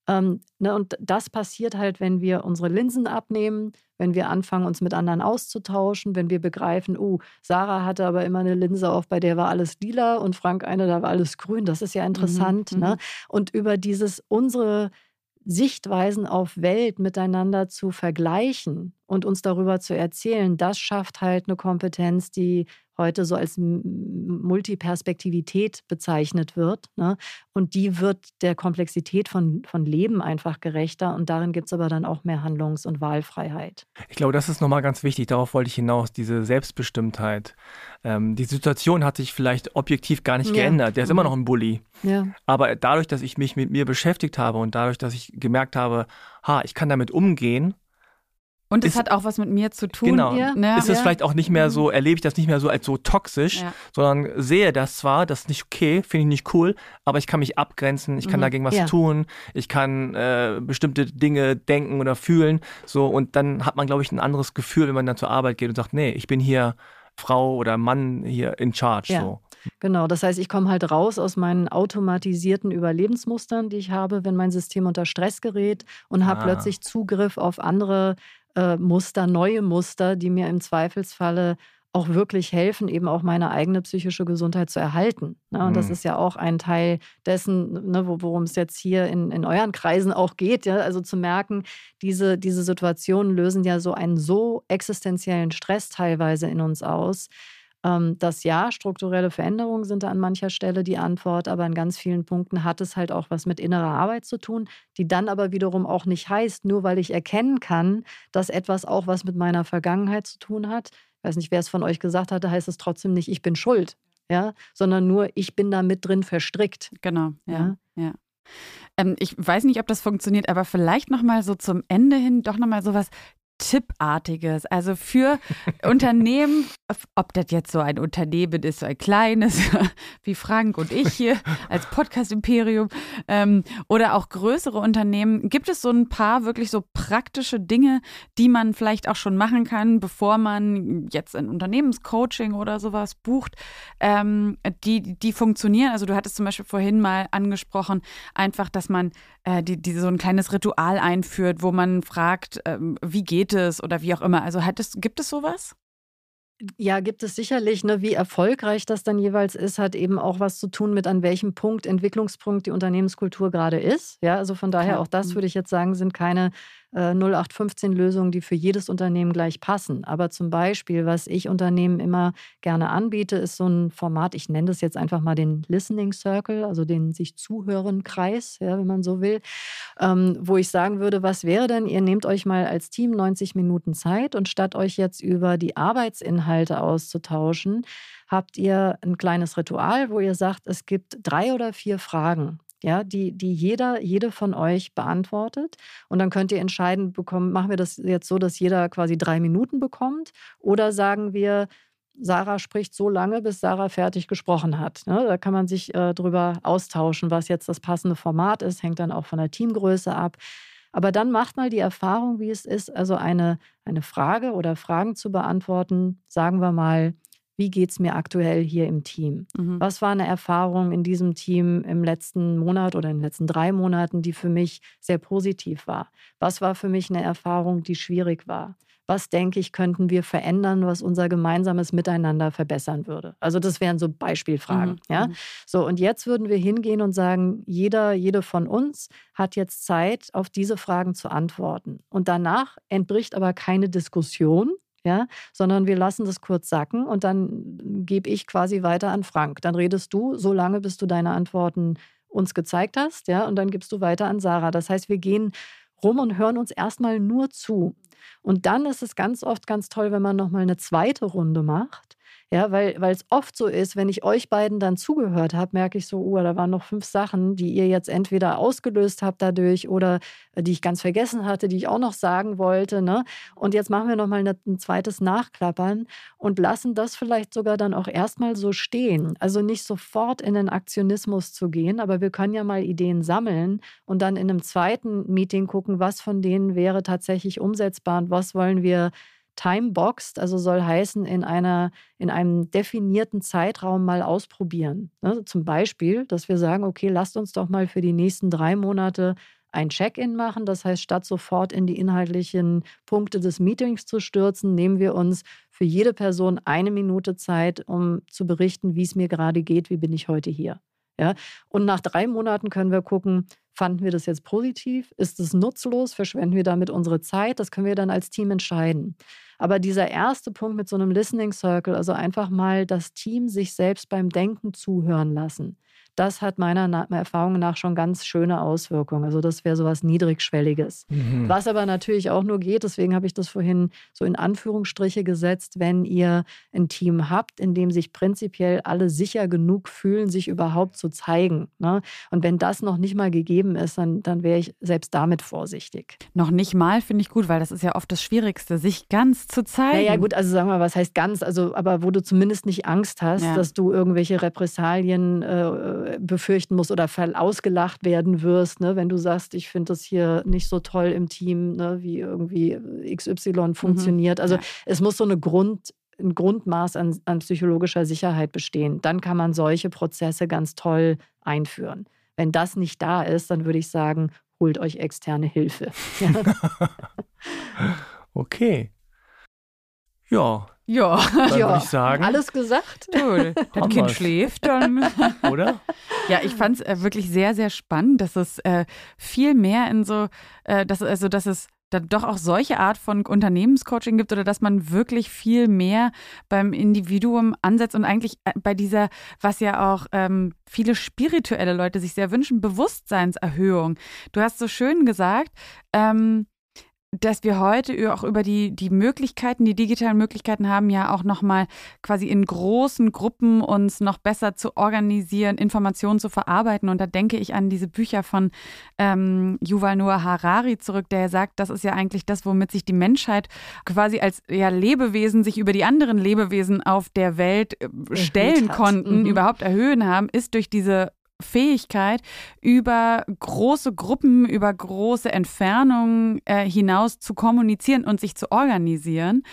Ähm, ne, und das passiert halt, wenn wir unsere Linsen abnehmen, wenn wir anfangen, uns mit anderen auszutauschen, wenn wir begreifen, oh, Sarah hatte aber immer eine Linse auf, bei der war alles lila und Frank eine, da war alles grün. Das ist ja mhm, interessant. Mhm, ne? Und über dieses unsere Sichtweisen auf Welt miteinander zu vergleichen und uns darüber zu erzählen, das schafft halt eine Kompetenz, die heute so als Multiperspektivität bezeichnet wird. Ne? Und die wird der Komplexität von, von Leben einfach gerechter. Und darin gibt es aber dann auch mehr Handlungs- und Wahlfreiheit. Ich glaube, das ist nochmal ganz wichtig. Darauf wollte ich hinaus, diese Selbstbestimmtheit. Ähm, die Situation hat sich vielleicht objektiv gar nicht ja. geändert. Der ist mhm. immer noch ein Bully. Ja. Aber dadurch, dass ich mich mit mir beschäftigt habe und dadurch, dass ich gemerkt habe, ha, ich kann damit umgehen, und es hat auch was mit mir zu tun. Genau. Ja. Ne? Ist es ja. vielleicht auch nicht mehr so, mhm. erlebe ich das nicht mehr so als so toxisch, ja. sondern sehe das zwar, das ist nicht okay, finde ich nicht cool, aber ich kann mich abgrenzen, ich kann mhm. dagegen was tun, ich kann äh, bestimmte Dinge denken oder fühlen. So, und dann hat man, glaube ich, ein anderes Gefühl, wenn man dann zur Arbeit geht und sagt, nee, ich bin hier Frau oder Mann hier in charge. So. Genau, das heißt, ich komme halt raus aus meinen automatisierten Überlebensmustern, die ich habe, wenn mein System unter Stress gerät und habe ah. plötzlich Zugriff auf andere äh, Muster, neue Muster, die mir im Zweifelsfalle auch wirklich helfen, eben auch meine eigene psychische Gesundheit zu erhalten. Ne? Und mhm. das ist ja auch ein Teil dessen, ne, worum es jetzt hier in, in euren Kreisen auch geht. Ja? Also zu merken, diese, diese Situationen lösen ja so einen so existenziellen Stress teilweise in uns aus, ähm, das ja, strukturelle Veränderungen sind da an mancher Stelle die Antwort, aber in ganz vielen Punkten hat es halt auch was mit innerer Arbeit zu tun, die dann aber wiederum auch nicht heißt, nur weil ich erkennen kann, dass etwas auch was mit meiner Vergangenheit zu tun hat. Ich weiß nicht, wer es von euch gesagt hatte, heißt es trotzdem nicht, ich bin schuld, ja, sondern nur, ich bin da mit drin verstrickt. Genau, ja, ja. ja. Ähm, ich weiß nicht, ob das funktioniert, aber vielleicht nochmal so zum Ende hin doch nochmal sowas. Tippartiges. Also für Unternehmen, ob das jetzt so ein Unternehmen ist, so ein kleines, wie Frank und ich hier als Podcast-Imperium, ähm, oder auch größere Unternehmen, gibt es so ein paar wirklich so praktische Dinge, die man vielleicht auch schon machen kann, bevor man jetzt ein Unternehmenscoaching oder sowas bucht, ähm, die, die funktionieren. Also du hattest zum Beispiel vorhin mal angesprochen, einfach, dass man die, die so ein kleines Ritual einführt, wo man fragt, ähm, wie geht es oder wie auch immer. Also hat es, gibt es sowas? Ja, gibt es sicherlich. Ne? Wie erfolgreich das dann jeweils ist, hat eben auch was zu tun mit, an welchem Punkt, Entwicklungspunkt die Unternehmenskultur gerade ist. Ja, also von daher, auch das mhm. würde ich jetzt sagen, sind keine äh, 0815-Lösungen, die für jedes Unternehmen gleich passen. Aber zum Beispiel, was ich Unternehmen immer gerne anbiete, ist so ein Format, ich nenne das jetzt einfach mal den Listening Circle, also den sich zuhören Kreis, ja, wenn man so will, ähm, wo ich sagen würde, was wäre denn, ihr nehmt euch mal als Team 90 Minuten Zeit und statt euch jetzt über die Arbeitsinhalte auszutauschen, habt ihr ein kleines Ritual, wo ihr sagt, es gibt drei oder vier Fragen, ja, die, die jeder, jede von euch beantwortet. Und dann könnt ihr entscheiden, bekommen, machen wir das jetzt so, dass jeder quasi drei Minuten bekommt oder sagen wir, Sarah spricht so lange, bis Sarah fertig gesprochen hat. Ne? Da kann man sich äh, drüber austauschen, was jetzt das passende Format ist, hängt dann auch von der Teamgröße ab. Aber dann macht mal die Erfahrung, wie es ist, also eine, eine Frage oder Fragen zu beantworten, sagen wir mal, wie geht es mir aktuell hier im Team? Mhm. Was war eine Erfahrung in diesem Team im letzten Monat oder in den letzten drei Monaten, die für mich sehr positiv war? Was war für mich eine Erfahrung, die schwierig war? Was denke ich, könnten wir verändern, was unser gemeinsames Miteinander verbessern würde? Also das wären so Beispielfragen. Mhm. Ja? Mhm. So, und jetzt würden wir hingehen und sagen, jeder, jede von uns hat jetzt Zeit, auf diese Fragen zu antworten. Und danach entbricht aber keine Diskussion, ja, sondern wir lassen das kurz sacken und dann gebe ich quasi weiter an Frank. Dann redest du so lange, bis du deine Antworten uns gezeigt hast, ja, und dann gibst du weiter an Sarah. Das heißt, wir gehen rum und hören uns erstmal nur zu. Und dann ist es ganz oft ganz toll, wenn man nochmal eine zweite Runde macht ja, weil es oft so ist, wenn ich euch beiden dann zugehört habe, merke ich so, oh, da waren noch fünf Sachen, die ihr jetzt entweder ausgelöst habt dadurch oder äh, die ich ganz vergessen hatte, die ich auch noch sagen wollte. Ne? Und jetzt machen wir nochmal ein zweites Nachklappern und lassen das vielleicht sogar dann auch erstmal so stehen. Also nicht sofort in den Aktionismus zu gehen, aber wir können ja mal Ideen sammeln und dann in einem zweiten Meeting gucken, was von denen wäre tatsächlich umsetzbar und was wollen wir timeboxed, also soll heißen, in, einer, in einem definierten Zeitraum mal ausprobieren. Ne? Zum Beispiel, dass wir sagen, okay, lasst uns doch mal für die nächsten drei Monate ein Check-in machen. Das heißt, statt sofort in die inhaltlichen Punkte des Meetings zu stürzen, nehmen wir uns für jede Person eine Minute Zeit, um zu berichten, wie es mir gerade geht, wie bin ich heute hier. Ja? Und nach drei Monaten können wir gucken, fanden wir das jetzt positiv? Ist es nutzlos? Verschwenden wir damit unsere Zeit? Das können wir dann als Team entscheiden. Aber dieser erste Punkt mit so einem Listening Circle, also einfach mal das Team sich selbst beim Denken zuhören lassen, das hat meiner Erfahrung nach schon ganz schöne Auswirkungen. Also das wäre so was Niedrigschwelliges. Mhm. Was aber natürlich auch nur geht, deswegen habe ich das vorhin so in Anführungsstriche gesetzt, wenn ihr ein Team habt, in dem sich prinzipiell alle sicher genug fühlen, sich überhaupt zu zeigen. Ne? Und wenn das noch nicht mal gegeben ist, dann, dann wäre ich selbst damit vorsichtig. Noch nicht mal finde ich gut, weil das ist ja oft das Schwierigste, sich ganz zu zeigen. Naja gut, also sagen wir mal, was heißt ganz, also aber wo du zumindest nicht Angst hast, ja. dass du irgendwelche Repressalien äh, befürchten musst oder ausgelacht werden wirst, ne? wenn du sagst, ich finde das hier nicht so toll im Team, ne? wie irgendwie XY mhm. funktioniert. Mhm. Also ja. es muss so eine Grund, ein Grundmaß an, an psychologischer Sicherheit bestehen. Dann kann man solche Prozesse ganz toll einführen. Wenn das nicht da ist, dann würde ich sagen, holt euch externe Hilfe. okay. Ja, ja, dann ja. würde ich sagen. Alles gesagt. Cool. Das Kind schläft dann. Oder? Ja, ich fand es äh, wirklich sehr, sehr spannend, dass es äh, viel mehr in so, äh, dass, also dass es da doch auch solche Art von Unternehmenscoaching gibt oder dass man wirklich viel mehr beim Individuum ansetzt und eigentlich äh, bei dieser, was ja auch ähm, viele spirituelle Leute sich sehr wünschen, Bewusstseinserhöhung. Du hast so schön gesagt, ähm, dass wir heute auch über die, die Möglichkeiten, die digitalen Möglichkeiten haben, ja auch nochmal quasi in großen Gruppen uns noch besser zu organisieren, Informationen zu verarbeiten. Und da denke ich an diese Bücher von ähm, Yuval Noah Harari zurück, der sagt, das ist ja eigentlich das, womit sich die Menschheit quasi als ja, Lebewesen sich über die anderen Lebewesen auf der Welt äh, stellen konnten, mhm. überhaupt erhöhen haben, ist durch diese Fähigkeit, über große Gruppen, über große Entfernungen äh, hinaus zu kommunizieren und sich zu organisieren.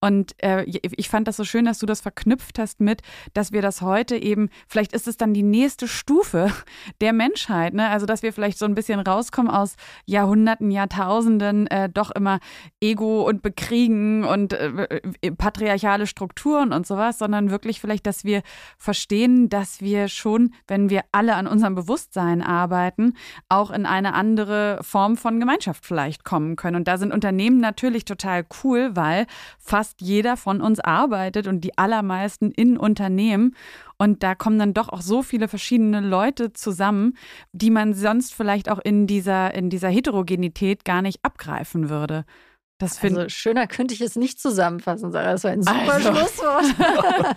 Und äh, ich fand das so schön, dass du das verknüpft hast mit, dass wir das heute eben, vielleicht ist es dann die nächste Stufe der Menschheit, ne? Also dass wir vielleicht so ein bisschen rauskommen aus Jahrhunderten, Jahrtausenden, äh, doch immer Ego und Bekriegen und äh, äh, patriarchale Strukturen und sowas, sondern wirklich vielleicht, dass wir verstehen, dass wir schon, wenn wir alle an unserem Bewusstsein arbeiten, auch in eine andere Form von Gemeinschaft vielleicht kommen können. Und da sind Unternehmen natürlich total cool, weil fast fast jeder von uns arbeitet und die allermeisten in Unternehmen. Und da kommen dann doch auch so viele verschiedene Leute zusammen, die man sonst vielleicht auch in dieser, in dieser Heterogenität gar nicht abgreifen würde. Das also schöner könnte ich es nicht zusammenfassen, Sarah. Das war ein super also. Schlusswort.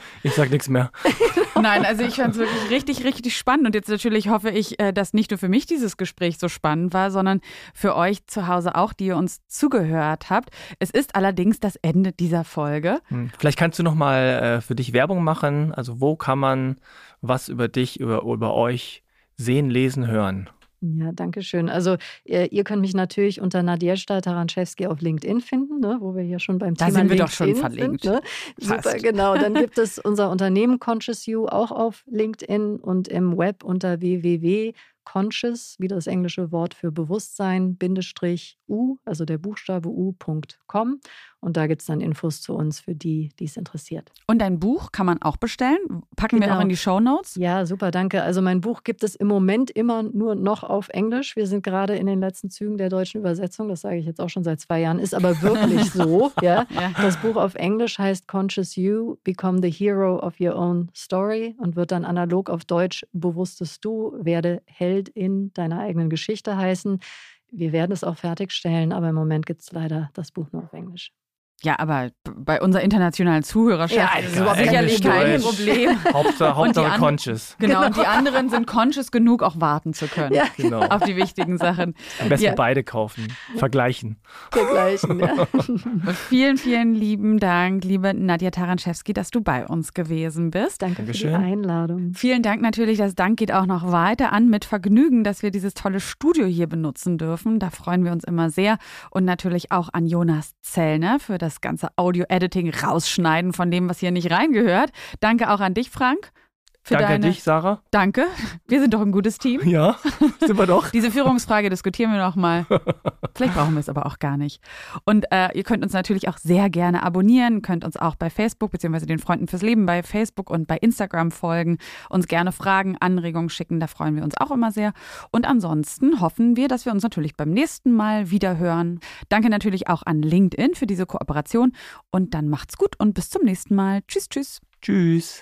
ich sag nichts mehr. Nein, also ich fand es wirklich richtig, richtig spannend. Und jetzt natürlich hoffe ich, äh, dass nicht nur für mich dieses Gespräch so spannend war, sondern für euch zu Hause auch, die ihr uns zugehört habt. Es ist allerdings das Danke dieser Folge. Hm. Vielleicht kannst du noch mal äh, für dich Werbung machen. Also wo kann man was über dich, über, über euch sehen, lesen, hören? Ja, danke schön. Also ihr, ihr, könnt mich natürlich unter Nadjesta Taranczewski auf LinkedIn finden, ne, wo wir hier schon beim da Thema sind wir LinkedIn doch schon verlinkt. Sind, ne? Super, genau. Dann gibt es unser Unternehmen Conscious You auch auf LinkedIn und im Web unter www.conscious, wie das englische Wort für Bewusstsein, Bindestrich U, also der Buchstabe U.com. Und da gibt es dann Infos zu uns für die, die es interessiert. Und dein Buch kann man auch bestellen. Packen genau. wir auch in die Show Notes. Ja, super, danke. Also mein Buch gibt es im Moment immer nur noch auf Englisch. Wir sind gerade in den letzten Zügen der deutschen Übersetzung. Das sage ich jetzt auch schon seit zwei Jahren. Ist aber wirklich so. Ja? ja. Das Buch auf Englisch heißt Conscious You, Become the Hero of Your Own Story und wird dann analog auf Deutsch Bewusstes Du, werde Held in deiner eigenen Geschichte heißen. Wir werden es auch fertigstellen, aber im Moment gibt es leider das Buch nur auf Englisch. Ja, aber bei unserer internationalen Zuhörerschaft ja, ist es sicherlich kein Problem. Hauptsache, Hauptsache conscious. Genau, genau, und die anderen sind conscious genug, auch warten zu können ja, genau. auf die wichtigen Sachen. Am besten ja. beide kaufen, vergleichen. Vergleichen, ja. vielen, vielen lieben Dank, liebe Nadja Taranczewski, dass du bei uns gewesen bist. Danke Dankeschön. für die Einladung. Vielen Dank natürlich, das Dank geht auch noch weiter an mit Vergnügen, dass wir dieses tolle Studio hier benutzen dürfen. Da freuen wir uns immer sehr. Und natürlich auch an Jonas Zellner für das das ganze Audio-Editing rausschneiden von dem, was hier nicht reingehört. Danke auch an dich, Frank. Für Danke deine. dich, Sarah. Danke. Wir sind doch ein gutes Team. Ja, sind wir doch. Diese Führungsfrage diskutieren wir noch mal. Vielleicht brauchen wir es aber auch gar nicht. Und äh, ihr könnt uns natürlich auch sehr gerne abonnieren, könnt uns auch bei Facebook bzw. den Freunden fürs Leben bei Facebook und bei Instagram folgen, uns gerne Fragen, Anregungen schicken, da freuen wir uns auch immer sehr. Und ansonsten hoffen wir, dass wir uns natürlich beim nächsten Mal wieder hören. Danke natürlich auch an LinkedIn für diese Kooperation und dann macht's gut und bis zum nächsten Mal. Tschüss, tschüss. Tschüss.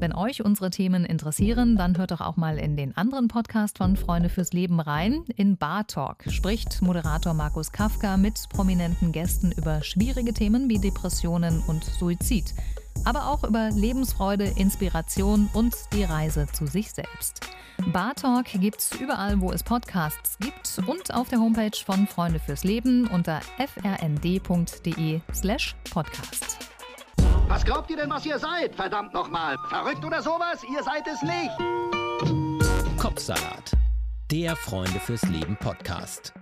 Wenn euch unsere Themen interessieren, dann hört doch auch mal in den anderen Podcast von Freunde fürs Leben rein. In Bar Talk spricht Moderator Markus Kafka mit prominenten Gästen über schwierige Themen wie Depressionen und Suizid. Aber auch über Lebensfreude, Inspiration und die Reise zu sich selbst. Bar Talk gibt's überall, wo es Podcasts gibt und auf der Homepage von Freunde fürs Leben unter frnd.de/slash podcast. Was glaubt ihr denn, was ihr seid? Verdammt nochmal. Verrückt oder sowas? Ihr seid es nicht. Kopfsalat. Der Freunde fürs Leben Podcast.